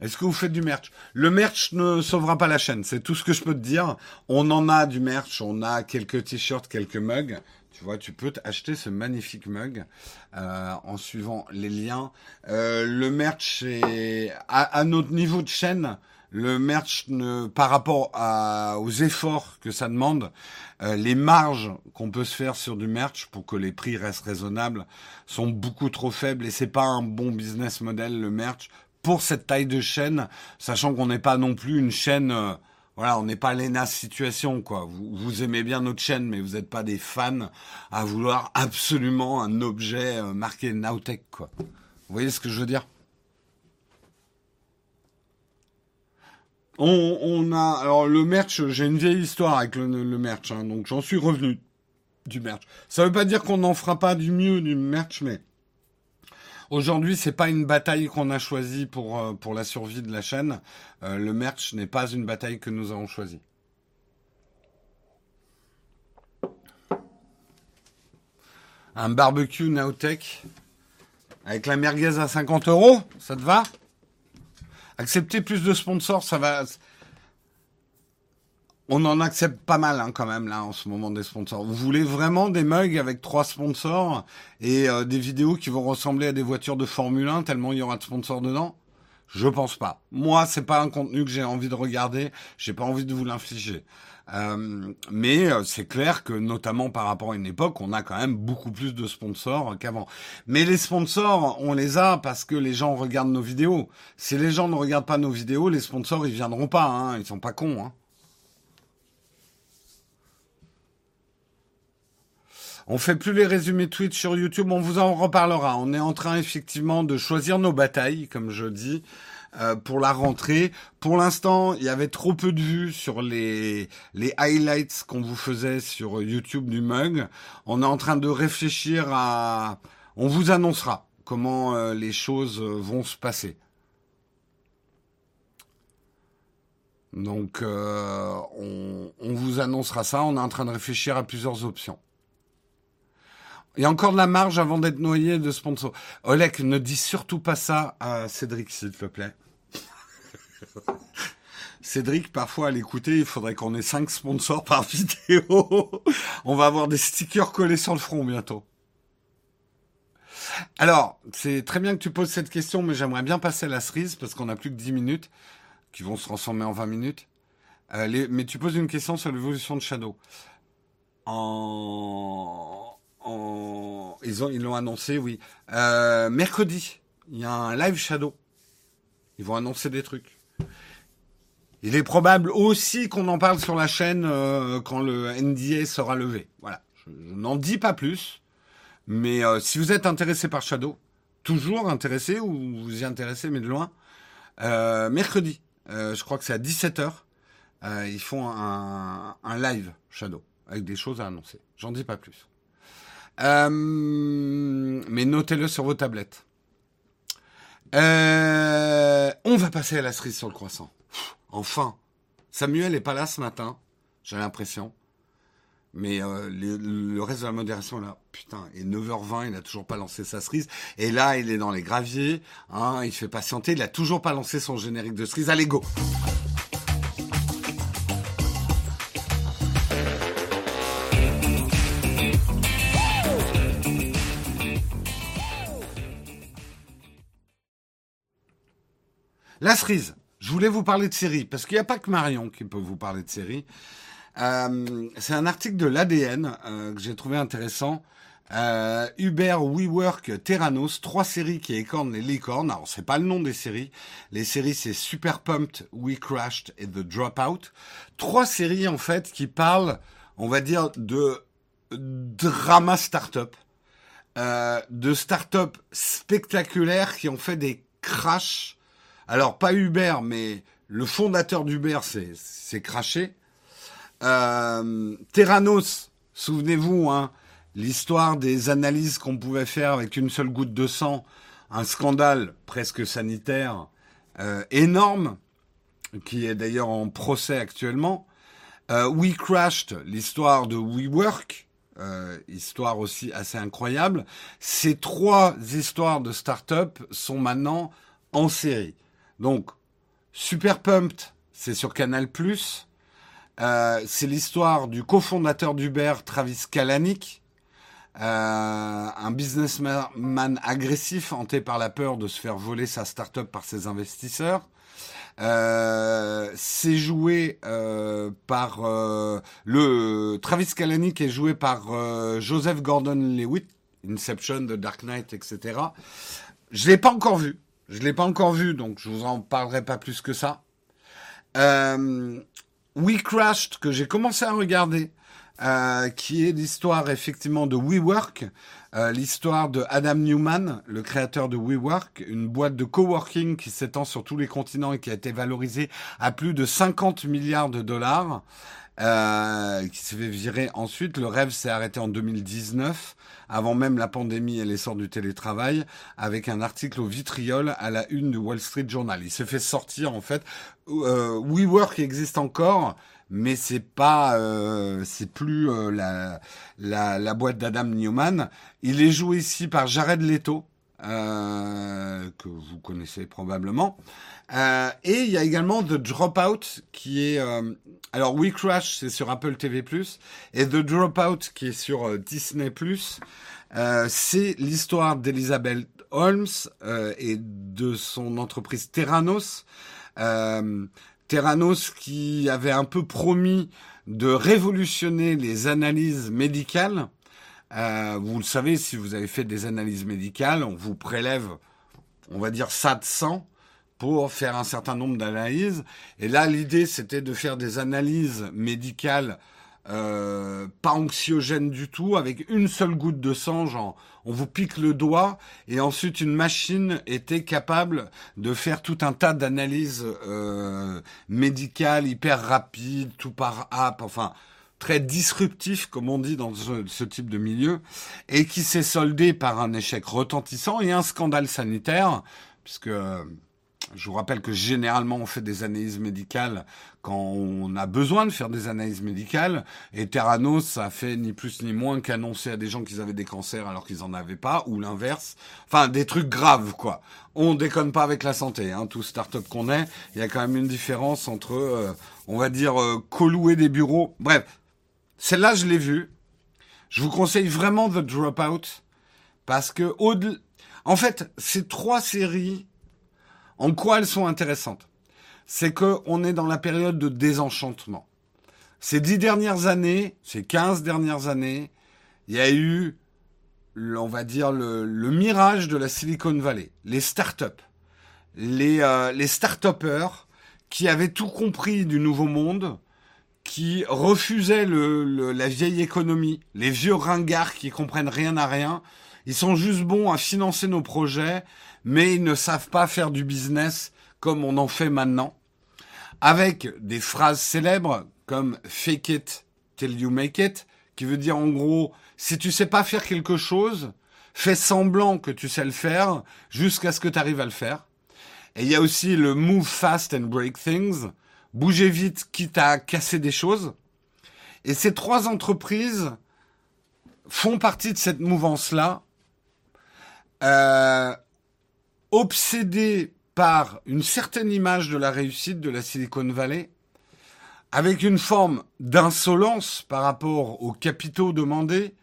Est-ce que vous faites du merch? Le merch ne sauvera pas la chaîne, c'est tout ce que je peux te dire. On en a du merch, on a quelques t-shirts, quelques mugs. Tu vois, tu peux acheter ce magnifique mug euh, en suivant les liens. Euh, le merch est à, notre niveau de chaîne. Le merch, par rapport aux efforts que ça demande, euh, les marges qu'on peut se faire sur du merch pour que les prix restent raisonnables sont beaucoup trop faibles et c'est pas un bon business model le merch pour cette taille de chaîne, sachant qu'on n'est pas non plus une chaîne, euh, voilà, on n'est pas l'ENA situation, quoi. Vous, vous, aimez bien notre chaîne, mais vous n'êtes pas des fans à vouloir absolument un objet euh, marqué Nowtech, quoi. Vous voyez ce que je veux dire? On, a, alors le merch, j'ai une vieille histoire avec le, merch, hein, donc j'en suis revenu du merch. Ça veut pas dire qu'on n'en fera pas du mieux du merch, mais Aujourd'hui, c'est pas une bataille qu'on a choisie pour, euh, la survie de la chaîne. Euh, le merch n'est pas une bataille que nous avons choisie. Un barbecue Nowtech avec la merguez à 50 euros, ça te va? Accepter plus de sponsors, ça va, on en accepte pas mal hein, quand même là en ce moment des sponsors. Vous voulez vraiment des mugs avec trois sponsors et euh, des vidéos qui vont ressembler à des voitures de Formule 1 tellement il y aura de sponsors dedans? Je pense pas. Moi, c'est pas un contenu que j'ai envie de regarder. J'ai pas envie de vous l'infliger. Euh, mais euh, c'est clair que notamment par rapport à une époque, on a quand même beaucoup plus de sponsors qu'avant. Mais les sponsors, on les a parce que les gens regardent nos vidéos. Si les gens ne regardent pas nos vidéos, les sponsors ils viendront pas. Hein, ils sont pas cons. Hein. On fait plus les résumés Twitch sur YouTube, on vous en reparlera. On est en train effectivement de choisir nos batailles, comme je dis, euh, pour la rentrée. Pour l'instant, il y avait trop peu de vues sur les, les highlights qu'on vous faisait sur YouTube du mug. On est en train de réfléchir à... On vous annoncera comment euh, les choses vont se passer. Donc, euh, on vous annoncera ça. On est en train de réfléchir à plusieurs options. Il y a encore de la marge avant d'être noyé de sponsor. Oleg, ne dis surtout pas ça à Cédric, s'il te plaît. [LAUGHS] Cédric, parfois à l'écouter, il faudrait qu'on ait cinq sponsors par [LAUGHS] vidéo. On va avoir des stickers collés sur le front bientôt. Alors, c'est très bien que tu poses cette question, mais j'aimerais bien passer à la cerise parce qu'on a plus que 10 minutes qui vont se transformer en 20 minutes. Euh, mais tu poses une question sur l'évolution de Shadow. En, ils ont, ils l'ont annoncé, oui. Euh, mercredi, il y a un live Shadow. Ils vont annoncer des trucs. Il est probable aussi qu'on en parle sur la chaîne euh, quand le NDA sera levé. Voilà. Je, n'en dis pas plus. Mais euh, si vous êtes intéressé par Shadow, toujours intéressé ou vous y intéressez mais de loin, mercredi, je crois que c'est à 17h, ils font un, un, live Shadow avec des choses à annoncer. J'en dis pas plus. Mais notez-le sur vos tablettes. on va passer à la cerise sur le croissant. Enfin, Samuel est pas là ce matin, j'ai l'impression. Mais euh, le, reste de la modération là, putain, et 9h20, il a toujours pas lancé sa cerise. Et là, il est dans les graviers, hein, il fait patienter, il a toujours pas lancé son générique de cerise. Allez, go La cerise. Je voulais vous parler de séries, parce qu'il n'y a pas que Marion qui peut vous parler de séries. Euh, c'est un article de l'ADN euh, que j'ai trouvé intéressant. Euh, Uber, WeWork, Terranos, trois séries qui écornent les licornes. Alors c'est pas le nom des séries. Les séries c'est Super Pumped, We Crashed et The Dropout. Trois séries en fait qui parlent, on va dire, de drama startup, euh, de start-up spectaculaires qui ont fait des crashs alors, pas Uber, mais le fondateur d'Uber s'est craché. Euh, Terranos, souvenez-vous, hein, l'histoire des analyses qu'on pouvait faire avec une seule goutte de sang, un scandale presque sanitaire euh, énorme, qui est d'ailleurs en procès actuellement. Euh, We Crashed, l'histoire de WeWork, euh, histoire aussi assez incroyable. Ces trois histoires de start-up sont maintenant en série. Donc, Super Pumped, c'est sur Canal+. Euh, c'est l'histoire du cofondateur d'Uber, Travis Kalanick, euh, un businessman agressif hanté par la peur de se faire voler sa start-up par ses investisseurs. Euh, c'est joué par le Travis Kalanick est joué par Joseph Gordon-Levitt, Inception, The Dark Knight, etc. Je l'ai pas encore vu. Je l'ai pas encore vu, donc je vous en parlerai pas plus que ça. Euh, We Crashed, que j'ai commencé à regarder, euh, qui est l'histoire effectivement de WeWork, euh, l'histoire de Adam Newman, le créateur de WeWork, une boîte de coworking qui s'étend sur tous les continents et qui a été valorisée à plus de 50 milliards de dollars. Euh, qui s'est fait virer ensuite. Le rêve s'est arrêté en 2019, avant même la pandémie et l'essor du télétravail, avec un article au vitriol à la une du Wall Street Journal. Il s'est fait sortir en fait. Euh, WeWork existe encore, mais c'est pas, euh, c'est plus la, la, la boîte d'Adam Newman. Il est joué ici par Jared Leto. Que vous connaissez probablement. Euh, et il y a également The Dropout qui est euh, alors We Crash c'est sur Apple TV+ et The Dropout qui est sur euh, Disney+. Euh, c'est l'histoire d'Elizabeth Holmes et de son entreprise Terranos. Terranos qui avait un peu promis de révolutionner les analyses médicales. vous le savez, si vous avez fait des analyses médicales, on vous prélève, on va dire ça de sang pour faire un certain nombre d'analyses. Et là, l'idée, c'était de faire des analyses médicales euh, pas anxiogènes du tout, avec une seule goutte de sang, genre on vous pique le doigt, et ensuite une machine était capable de faire tout un tas d'analyses euh, médicales hyper rapides, tout par app, enfin très disruptif, comme on dit dans ce, ce type de milieu, et qui s'est soldé par un échec retentissant et un scandale sanitaire, puisque Je vous rappelle que généralement on fait des analyses médicales quand on a besoin de faire des analyses médicales. Et Terranos, ça fait ni plus ni moins qu'annoncer à des gens qu'ils avaient des cancers alors qu'ils en avaient pas, ou l'inverse. Enfin, des trucs graves, quoi. On déconne pas avec la santé, hein. Tout start-up qu'on est, il y a quand même une différence entre, euh, on va dire, euh, colouer des bureaux. Bref, celle-là, je l'ai vue. Je vous conseille vraiment The Dropout parce que au en fait, ces trois séries en quoi elles sont intéressantes? C'est que on est dans la période de désenchantement. Ces dix dernières années, ces quinze dernières années, il y a eu, on va dire, le, mirage de la Silicon Valley, les startups, les, euh, les start qui avaient tout compris du nouveau monde, qui refusaient la vieille économie, les vieux ringards qui comprennent rien à rien. Ils sont juste bons à financer nos projets mais ils ne savent pas faire du business comme on en fait maintenant, avec des phrases célèbres comme fake it till you make it, qui veut dire en gros, si tu sais pas faire quelque chose, fais semblant que tu sais le faire jusqu'à ce que tu arrives à le faire. Et il y a aussi le move fast and break things, bouger vite quitte à casser des choses. Et ces trois entreprises font partie de cette mouvance-là. Euh, obsédé par une certaine image de la réussite de la Silicon Valley, avec une forme d'insolence par rapport aux capitaux demandés,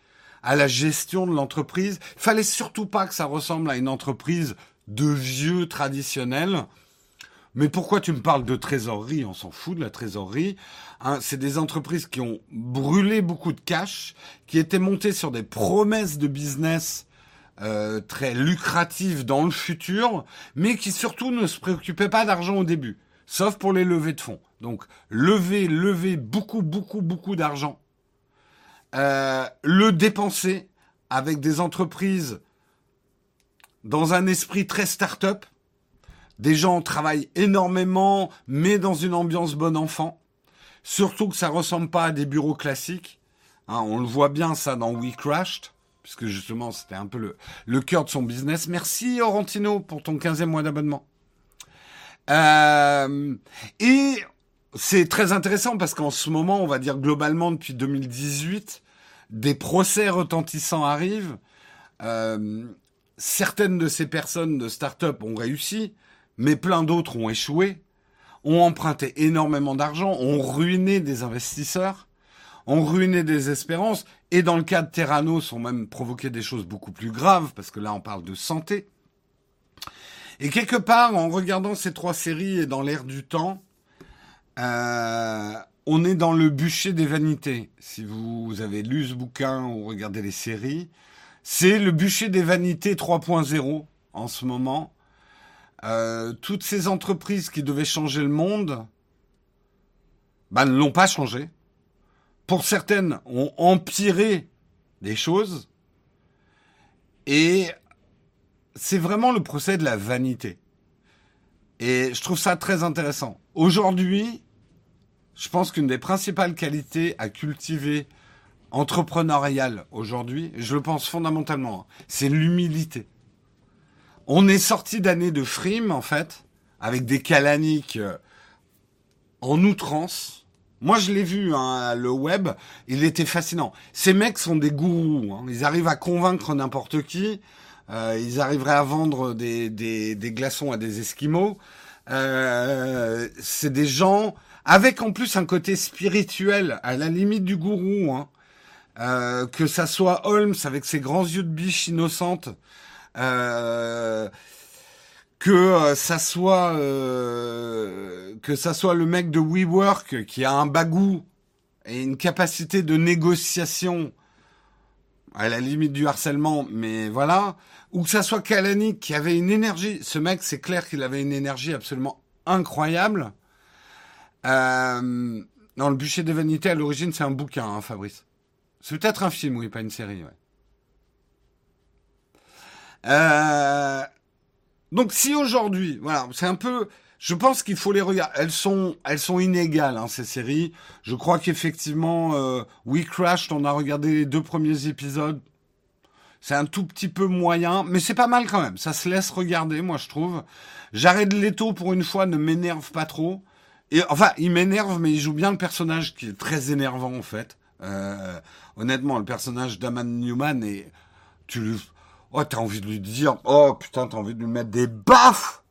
à la gestion de l'entreprise. Fallait surtout pas que ça ressemble à une entreprise de vieux traditionnels. Mais pourquoi tu me parles de trésorerie? On s'en fout de la trésorerie. Hein, c'est des entreprises qui ont brûlé beaucoup de cash, qui étaient montées sur des promesses de business euh, très lucratif dans le futur, mais qui surtout ne se préoccupait pas d'argent au début, sauf pour les levées de fonds. Donc lever, lever beaucoup, beaucoup, beaucoup d'argent, euh, le dépenser avec des entreprises dans un esprit très start-up. Des gens travaillent énormément, mais dans une ambiance bon enfant. Surtout que ça ressemble pas à des bureaux classiques. Hein, on le voit bien ça dans We Crashed puisque justement c'était un peu le, cœur de son business. Merci Orantino pour ton 15e mois d'abonnement. Euh, et c'est très intéressant parce qu'en ce moment, on va dire globalement depuis 2018, des procès retentissants arrivent. Euh, certaines de ces personnes de start-up ont réussi, mais plein d'autres ont échoué, ont emprunté énormément d'argent, ont ruiné des investisseurs ont ruiné des espérances, et dans le cas de Terranos, ont même provoqué des choses beaucoup plus graves, parce que là, on parle de santé. Et quelque part, en regardant ces trois séries et dans l'air du temps, euh, on est dans le bûcher des vanités. Si vous avez lu ce bouquin ou regardé les séries, c'est le bûcher des vanités 3.0 en ce moment. Euh, toutes ces entreprises qui devaient changer le monde, bah, ne l'ont pas changé pour certaines, ont empiré des choses. Et c'est vraiment le procès de la vanité. Et je trouve ça très intéressant. Aujourd'hui, je pense qu'une des principales qualités à cultiver entrepreneuriale aujourd'hui, je le pense fondamentalement, c'est l'humilité. On est sorti d'années de frime, en fait, avec des calaniques euh, en outrance, moi, je l'ai vu, hein, le web, il était fascinant. Ces mecs sont des gourous. Hein. Ils arrivent à convaincre n'importe qui. Euh, ils arriveraient à vendre des, glaçons à des esquimaux. Euh, c'est des gens avec en plus un côté spirituel, à la limite du gourou. Hein. Euh, que ça soit Holmes avec ses grands yeux de biche innocente. Euh, que euh, ça soit euh, que ça soit le mec de WeWork qui a un bagou et une capacité de négociation à la limite du harcèlement, mais voilà, ou que ça soit Kalanick qui avait une énergie. Ce mec, c'est clair qu'il avait une énergie absolument incroyable. Euh, non, le bûcher des vanités à l'origine, c'est un bouquin, hein, Fabrice. C'est peut-être un film, oui, pas une série. Ouais. Euh, donc si aujourd'hui, voilà, c'est un peu, je pense qu'il faut les regarder. Elles sont, elles sont inégales hein, ces séries. Je crois qu'effectivement, euh, We Crashed, on a regardé les deux premiers épisodes. C'est un tout petit peu moyen, mais c'est pas mal quand même. Ça se laisse regarder, moi je trouve. J'arrête Leto pour une fois, ne m'énerve pas trop. Et enfin, il m'énerve, mais il joue bien le personnage qui est très énervant en fait. Euh, honnêtement, le personnage d'Aman Newman et tu oh t'as envie de lui dire, oh putain t'as envie de lui mettre des baffes.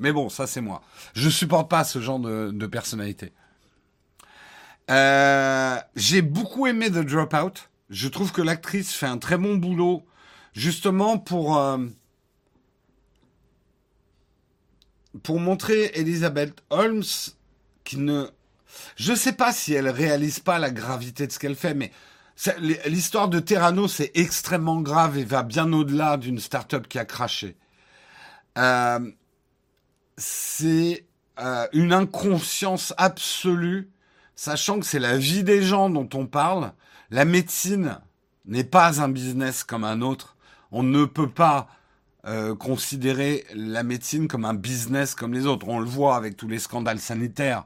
Mais bon, ça c'est moi. Je supporte pas ce genre de, personnalité. Euh, j'ai beaucoup aimé The Dropout. Je trouve que l'actrice fait un très bon boulot, justement pour euh, pour montrer Elizabeth Holmes qui ne, je sais pas si elle réalise pas la gravité de ce qu'elle fait, mais l'histoire de Terrano c'est extrêmement grave et va bien au-delà d'une start-up qui a craché. Euh, c'est euh, une inconscience absolue, sachant que c'est la vie des gens dont on parle. La médecine n'est pas un business comme un autre. On ne peut pas euh, considérer la médecine comme un business comme les autres. On le voit avec tous les scandales sanitaires.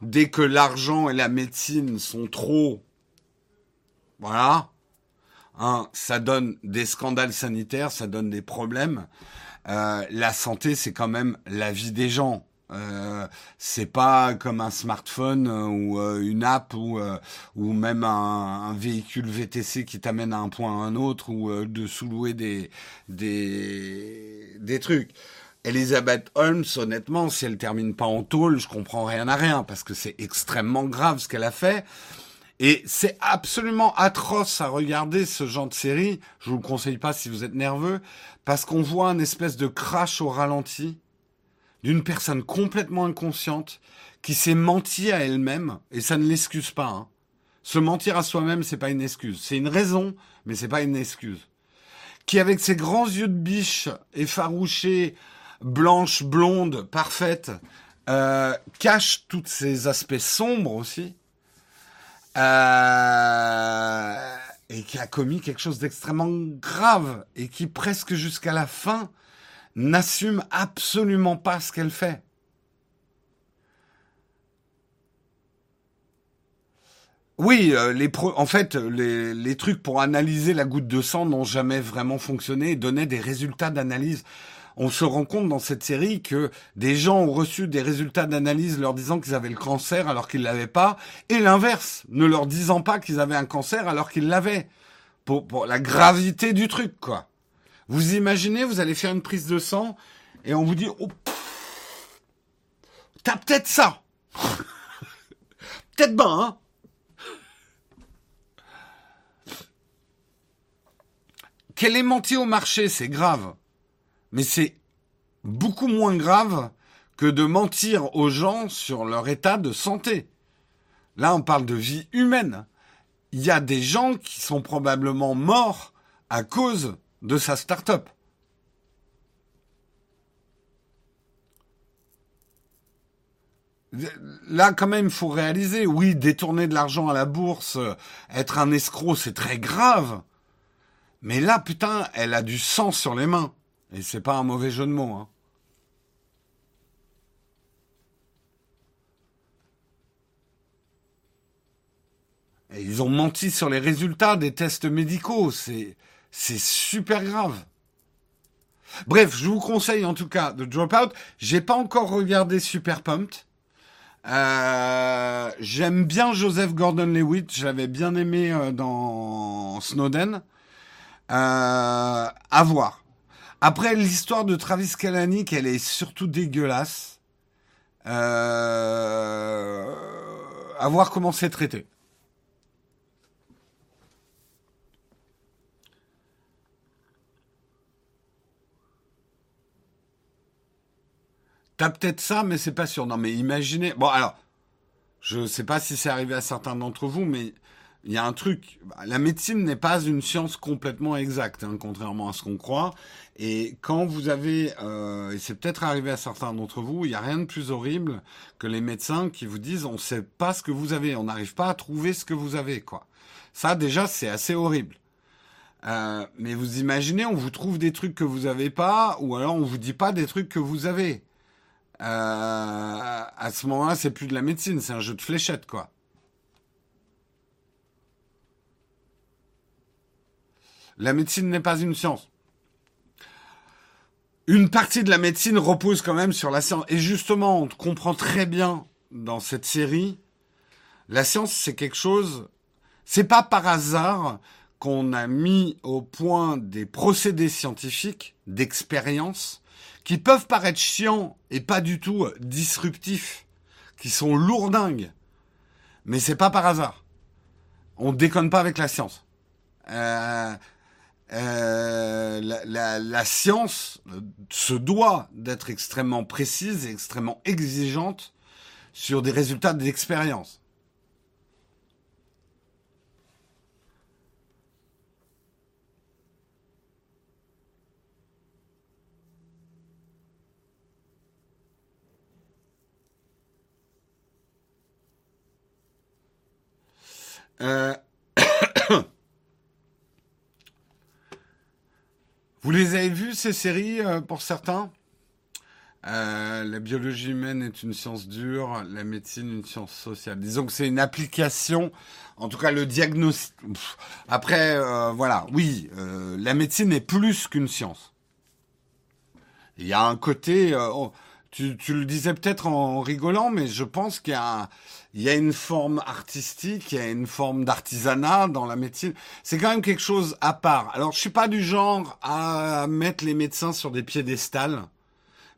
Dès que l'argent et la médecine sont trop, voilà, hein, ça donne des scandales sanitaires, ça donne des problèmes. Euh, la santé, c'est quand même la vie des gens. Euh, c'est pas comme un smartphone euh, ou euh, une app ou ou même un, véhicule VTC qui t'amène à un point à un autre ou de sous-louer des des des trucs. Elizabeth Holmes, honnêtement, si elle termine pas en tôle, je comprends rien à rien parce que c'est extrêmement grave ce qu'elle a fait. Et c'est absolument atroce à regarder ce genre de série. Je vous le conseille pas si vous êtes nerveux, parce qu'on voit un espèce de crash au ralenti d'une personne complètement inconsciente qui s'est menti à elle-même, et ça ne l'excuse pas. Hein. Se mentir à soi-même, c'est pas une excuse. C'est une raison, mais c'est pas une excuse. Qui, avec ses grands yeux de biche, effarouchés, blanches, blondes, parfaites, euh, cache tous ces aspects sombres aussi, euh, et qui a commis quelque chose d'extrêmement grave, et qui presque jusqu'à la fin n'assume absolument pas ce qu'elle fait. Oui, euh, les en fait, les, les, trucs pour analyser la goutte de sang n'ont jamais vraiment fonctionné et donnaient des résultats d'analyse. On se rend compte dans cette série que des gens ont reçu des résultats d'analyse leur disant qu'ils avaient le cancer alors qu'ils l'avaient pas, et l'inverse, ne leur disant pas qu'ils avaient un cancer alors qu'ils l'avaient. Pour, la gravité du truc, quoi. Vous imaginez, vous allez faire une prise de sang et on vous dit, oh, t'as peut-être ça. [LAUGHS] peut-être ben, hein. Qu'elle ait menti au marché, c'est grave. Mais c'est beaucoup moins grave que de mentir aux gens sur leur état de santé. Là, on parle de vie humaine. Il y a des gens qui sont probablement morts à cause de sa start-up. Là, quand même, faut réaliser, oui, détourner de l'argent à la bourse, être un escroc, c'est très grave. Mais là, putain, elle a du sang sur les mains. Et c'est pas un mauvais jeu de mots, hein. Ils ont menti sur les résultats des tests médicaux. C'est, super grave. Bref, je vous conseille en tout cas de Dropout. J'ai pas encore regardé Super Pumped. Euh, J'aime bien Joseph Gordon-Lewitt. Je l'avais bien aimé euh, dans Snowden. Euh, à voir. Après, l'histoire de Travis Kalanick, elle est surtout dégueulasse. Euh, à voir comment c'est traité. T'as peut-être ça, mais c'est pas sûr. Non, mais imaginez. Bon, alors, je sais pas si c'est arrivé à certains d'entre vous, mais il y a un truc. La médecine n'est pas une science complètement exacte, hein, contrairement à ce qu'on croit. Et quand vous avez, euh, et c'est peut-être arrivé à certains d'entre vous, il n'y a rien de plus horrible que les médecins qui vous disent on ne sait pas ce que vous avez, on n'arrive pas à trouver ce que vous avez, quoi. Ça déjà c'est assez horrible. Euh, mais vous imaginez, on vous trouve des trucs que vous n'avez pas, ou alors on vous dit pas des trucs que vous avez. Euh, à ce moment-là, c'est plus de la médecine, c'est un jeu de fléchettes, quoi. La médecine n'est pas une science. Une partie de la médecine repose quand même sur la science. Et justement, on comprend très bien dans cette série, la science, c'est quelque chose, c'est pas par hasard qu'on a mis au point des procédés scientifiques, d'expérience, qui peuvent paraître chiants et pas du tout disruptifs, qui sont lourdingues. Mais c'est pas par hasard. On déconne pas avec la science. Euh, euh, la, science se doit d'être extrêmement précise et extrêmement exigeante sur des résultats d'expérience. Euh... Vous les avez vues, ces séries, euh, pour certains? Euh, La biologie humaine est une science dure, la médecine une science sociale. Disons que c'est une application, en tout cas le diagnostic. Après, euh, voilà, oui, euh, la médecine est plus qu'une science. Il y a un côté... Oh, tu, tu, le disais peut-être en rigolant, mais je pense qu'il y y a une forme artistique, il y a une forme d'artisanat dans la médecine. C'est quand même quelque chose à part. Alors, je suis pas du genre à mettre les médecins sur des piédestals.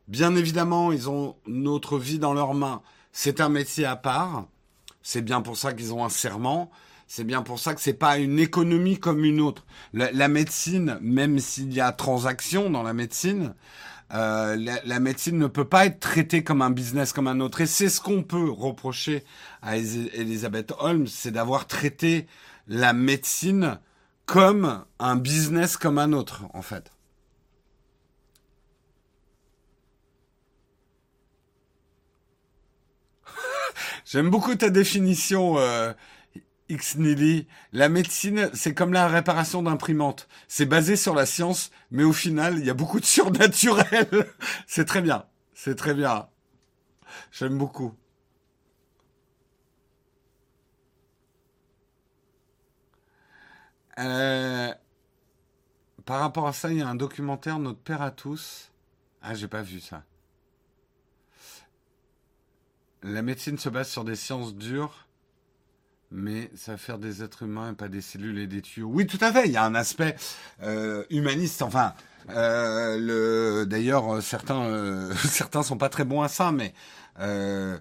Bien évidemment, ils ont notre vie dans leurs mains. C'est un métier à part. C'est bien pour ça qu'ils ont un serment. C'est bien pour ça que c'est pas une économie comme une autre. La, la médecine, même s'il y a transaction dans la médecine, euh, la, médecine ne peut pas être traitée comme un business comme un autre. Et c'est ce qu'on peut reprocher à Elisabeth Holmes, c'est d'avoir traité la médecine comme un business comme un autre, en fait. [LAUGHS] J'aime beaucoup ta définition, euh, X la médecine, c'est comme la réparation d'imprimantes. C'est basé sur la science, mais au final, il y a beaucoup de [LAUGHS] surnaturel. c'est très bien. C'est très bien. J'aime beaucoup. Euh, par rapport à ça, il y a un documentaire, Notre Père à tous. Ah, j'ai pas vu ça. La médecine se base sur des sciences dures mais ça va faire des êtres humains et pas des cellules et des tuyaux. Oui, tout à fait. Il y a un aspect euh, humaniste. Enfin, euh, le d'ailleurs certains euh, [LAUGHS] certains sont pas très bons à ça, mais euh,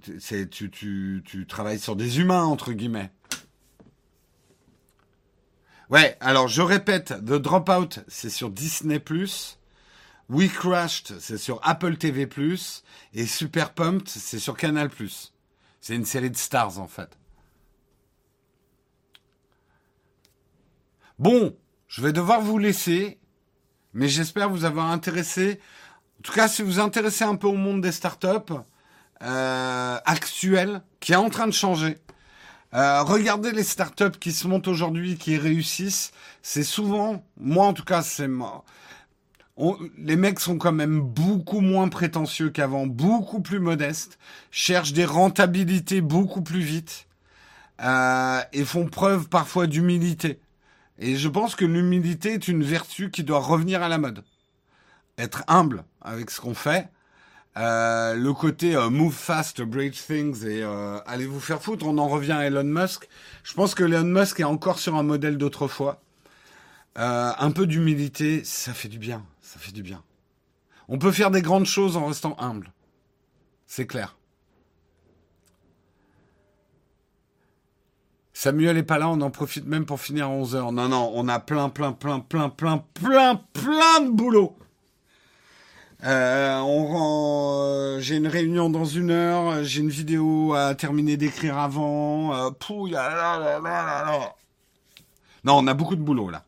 tu travailles sur des humains entre guillemets. Ouais. Alors je répète, The Dropout, c'est sur Disney+. We Crashed, c'est sur Apple TV+, et Super Pumped, c'est sur Canal+. C'est une série de stars en fait. Bon, je vais devoir vous laisser, mais j'espère vous avoir intéressé. En tout cas, si vous intéressez un peu au monde des startups euh, actuels, qui est en train de changer, euh, regardez les startups qui se montent aujourd'hui, qui réussissent. C'est souvent, moi en tout cas, c'est moi. les mecs sont quand même beaucoup moins prétentieux qu'avant, beaucoup plus modestes, cherchent des rentabilités beaucoup plus vite euh, et font preuve parfois d'humilité. Et je pense que l'humilité est une vertu qui doit revenir à la mode. Être humble avec ce qu'on fait. Euh, le côté euh, move fast, break things et euh, allez vous faire foutre, on en revient à Elon Musk. Je pense que Elon Musk est encore sur un modèle d'autrefois. Un peu d'humilité, ça fait du bien, ça fait du bien. On peut faire des grandes choses en restant humble. C'est clair. Samuel est pas là, on en profite même pour finir à 11h. Non, non, on a plein, plein, plein, plein, plein, plein, plein de boulot. Euh, on euh, j'ai une réunion dans une heure, j'ai une vidéo à terminer d'écrire avant. Euh, non, on a beaucoup de boulot là.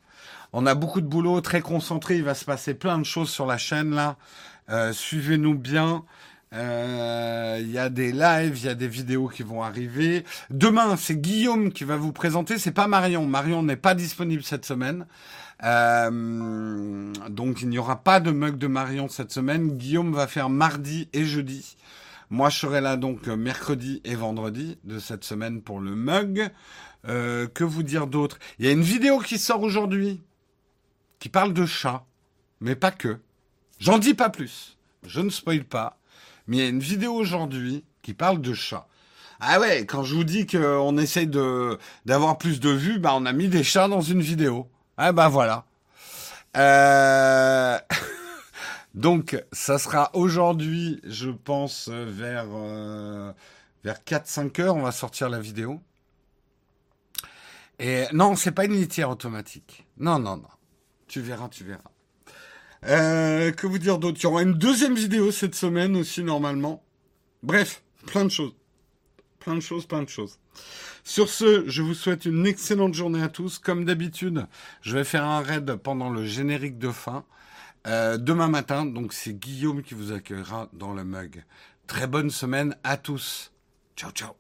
On a beaucoup de boulot, très concentré. Il va se passer plein de choses sur la chaîne là. Euh, Suivez-nous bien. Euh, il y a des lives, il y a des vidéos qui vont arriver. Demain, c'est Guillaume qui va vous présenter. C'est pas Marion. Marion n'est pas disponible cette semaine. Euh, donc il n'y aura pas de mug de Marion cette semaine. Guillaume va faire mardi et jeudi. Moi, je serai là donc mercredi et vendredi de cette semaine pour le mug. Euh, que vous dire d'autre? Il y a une vidéo qui sort aujourd'hui qui parle de chats, mais pas que. J'en dis pas plus. Je ne spoil pas. Mais il y a une vidéo aujourd'hui qui parle de chats. Ah ouais, quand je vous dis qu'on essaye de d'avoir plus de vues, bah on a mis des chats dans une vidéo. Ah bah voilà. Euh... [LAUGHS] Donc ça sera aujourd'hui, je pense, vers euh, vers 4-5 heures, on va sortir la vidéo. Et non, c'est pas une litière automatique. Non, non, non. Tu verras, tu verras. Euh, que vous dire d'autre? Il y aura une deuxième vidéo cette semaine aussi normalement. Bref, plein de choses. Plein de choses, plein de choses. Sur ce, je vous souhaite une excellente journée à tous. Comme d'habitude, je vais faire un raid pendant le générique de fin. Euh, demain matin, donc c'est Guillaume qui vous accueillera dans le mug. Très bonne semaine à tous. Ciao, ciao.